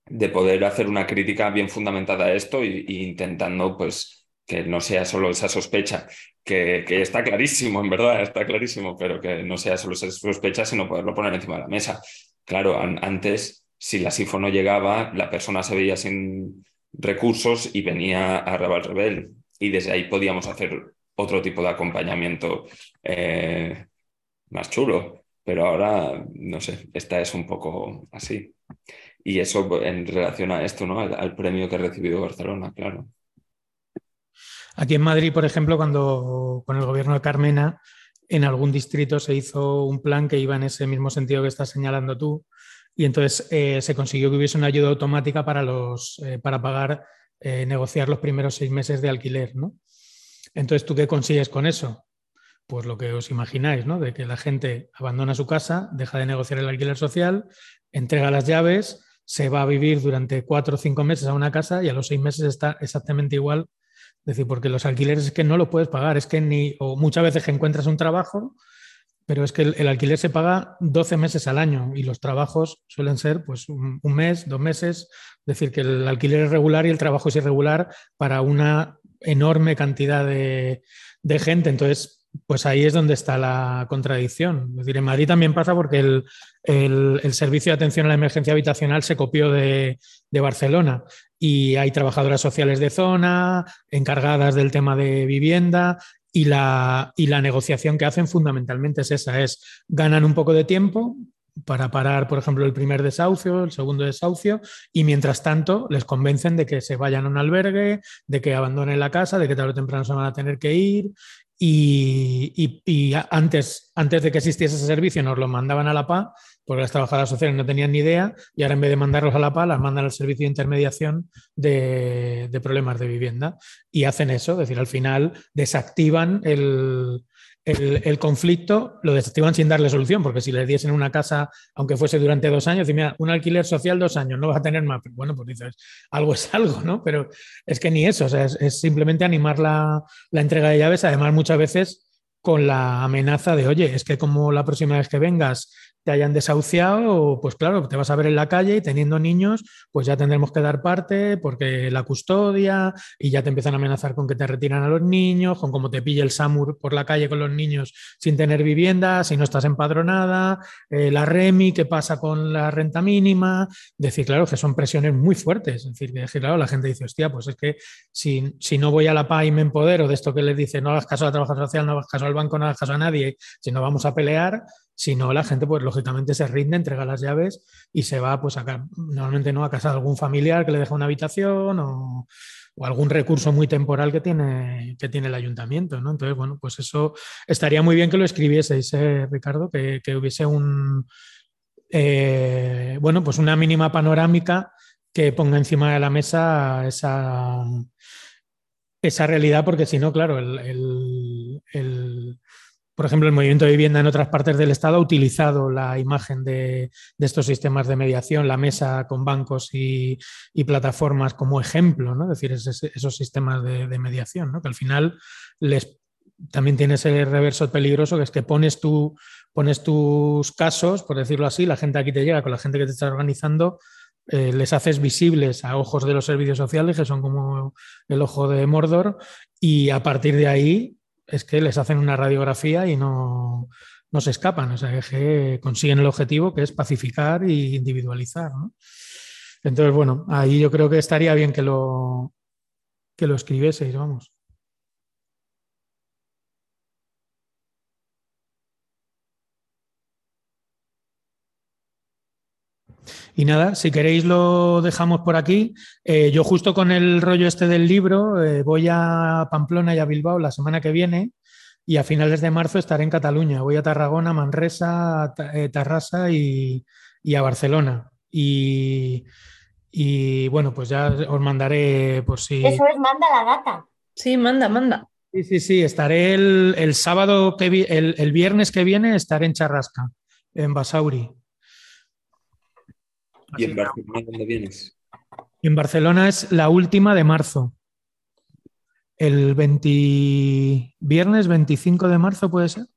de poder hacer una crítica bien fundamentada a esto e intentando pues que no sea solo esa sospecha, que, está clarísimo, en verdad, está clarísimo, pero que no sea solo esa sospecha, sino poderlo poner encima de la mesa. Claro, antes, si la SIFO no llegaba, la persona se veía sin recursos y venía a Raval Rebel. Y desde ahí podíamos hacer otro tipo de acompañamiento eh, más chulo. Pero ahora, no sé, esta es un poco así. Y eso en relación a esto, ¿no? Al, premio que ha recibido Barcelona, claro. Aquí en Madrid, por ejemplo, cuando con el gobierno de Carmena, en algún distrito se hizo un plan que iba en ese mismo sentido que estás señalando tú, y entonces eh, se consiguió que hubiese una ayuda automática para, los, eh, para pagar, eh, negociar los primeros seis meses de alquiler, ¿no? Entonces, ¿tú qué consigues con eso? Pues lo que os imagináis, ¿no? De que la gente abandona su casa, deja de negociar el alquiler social, entrega las llaves, se va a vivir durante cuatro o cinco meses a una casa y a los seis meses está exactamente igual. Es decir, porque los alquileres es que no lo puedes pagar, es que ni, o muchas veces que encuentras un trabajo, pero es que el, alquiler se paga 12 meses al año y los trabajos suelen ser pues un, mes, dos meses. Es decir, que el alquiler es regular y el trabajo es irregular para una enorme cantidad de, de gente. Entonces, pues ahí es donde está la contradicción. Decir, en Madrid también pasa porque el, servicio de atención a la emergencia habitacional se copió de, Barcelona y hay trabajadoras sociales de zona encargadas del tema de vivienda y la, y la negociación que hacen fundamentalmente es esa, es ganan un poco de tiempo para parar, por ejemplo, el primer desahucio, el segundo desahucio, y mientras tanto les convencen de que se vayan a un albergue, de que abandonen la casa, de que tarde o temprano se van a tener que ir, y, antes, antes de que existiese ese servicio nos lo mandaban a la PA, porque las trabajadoras sociales no tenían ni idea, y ahora en vez de mandarlos a la PA, las mandan al servicio de intermediación de, de problemas de vivienda. Y hacen eso, es decir, al final desactivan el, el, conflicto lo desactivan sin darle solución, porque si le diesen una casa, aunque fuese durante dos años, y mira, un alquiler social dos años, no vas a tener más. Bueno, pues dices, algo es algo, ¿no? Pero es que ni eso, o sea, es, simplemente animar la, la, entrega de llaves, además muchas veces con la amenaza de, oye, es que como la próxima vez que vengas te hayan desahuciado, pues claro, te vas a ver en la calle y teniendo niños, pues ya tendremos que dar parte porque la custodia y ya te empiezan a amenazar con que te retiran a los niños, con cómo te pilla el SAMUR por la calle con los niños sin tener vivienda, si no estás empadronada, eh, la REMI, qué pasa con la renta mínima. Decir, claro, que son presiones muy fuertes. Es decir, que claro, la gente dice, hostia, pues es que si, si no voy a la PA y me empodero de esto que les dice, no hagas caso a la trabajadora social, no hagas caso al banco, no hagas caso a nadie, si no vamos a pelear, Si no, la gente, pues lógicamente se rinde, entrega las llaves y se va, pues normalmente no a casa de algún familiar que le deja una habitación o, algún recurso muy temporal que tiene, que tiene el ayuntamiento. ¿no? Entonces, bueno, pues eso estaría muy bien que lo escribieseis, ¿eh, Ricardo, que, hubiese un, eh, bueno, pues una mínima panorámica que ponga encima de la mesa esa, esa realidad, porque si no, claro, el, por ejemplo, el movimiento de vivienda en otras partes del Estado ha utilizado la imagen de, estos sistemas de mediación, la mesa con bancos y, plataformas como ejemplo, ¿no? Es decir, esos sistemas de, mediación, ¿no? que al final les, también tiene ese reverso peligroso, que es que pones, tu, pones tus casos, por decirlo así, la gente aquí te llega con la gente que te está organizando, eh, les haces visibles a ojos de los servicios sociales, que son como el ojo de Mordor, y a partir de ahí es que les hacen una radiografía y no, se escapan, o sea, que consiguen el objetivo que es pacificar e individualizar. Entonces, bueno, ahí yo creo que estaría bien que lo, que lo escribieseis, vamos. Y nada, si queréis lo dejamos por aquí. Eh, yo justo con el rollo este del libro eh, voy a Pamplona y a Bilbao la semana que viene y a finales de marzo estaré en Cataluña. Voy a Tarragona, Manresa, eh, Tarrasa y, a Barcelona. Y, bueno, pues ya os mandaré por si... Eso es, manda la data. Sí, manda, manda. Sí, sí, sí, estaré el, sábado, que el, el viernes que viene estaré en Charrasca, en Basauri. ¿Y en Barcelona dónde vienes? En Barcelona es la última de marzo. El 20... viernes 25 de marzo puede ser.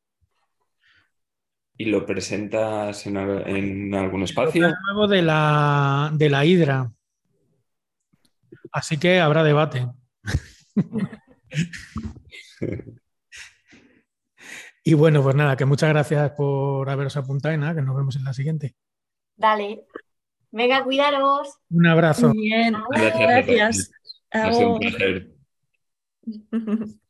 ¿Y lo presentas en, algún espacio? Nuevo de la, de la Hidra. Así que habrá debate. y bueno, pues nada, que muchas gracias por haberos apuntado y nada, que nos vemos en la siguiente. Dale. Venga, cuidaros. Un abrazo. Bien, gracias. gracias. un placer.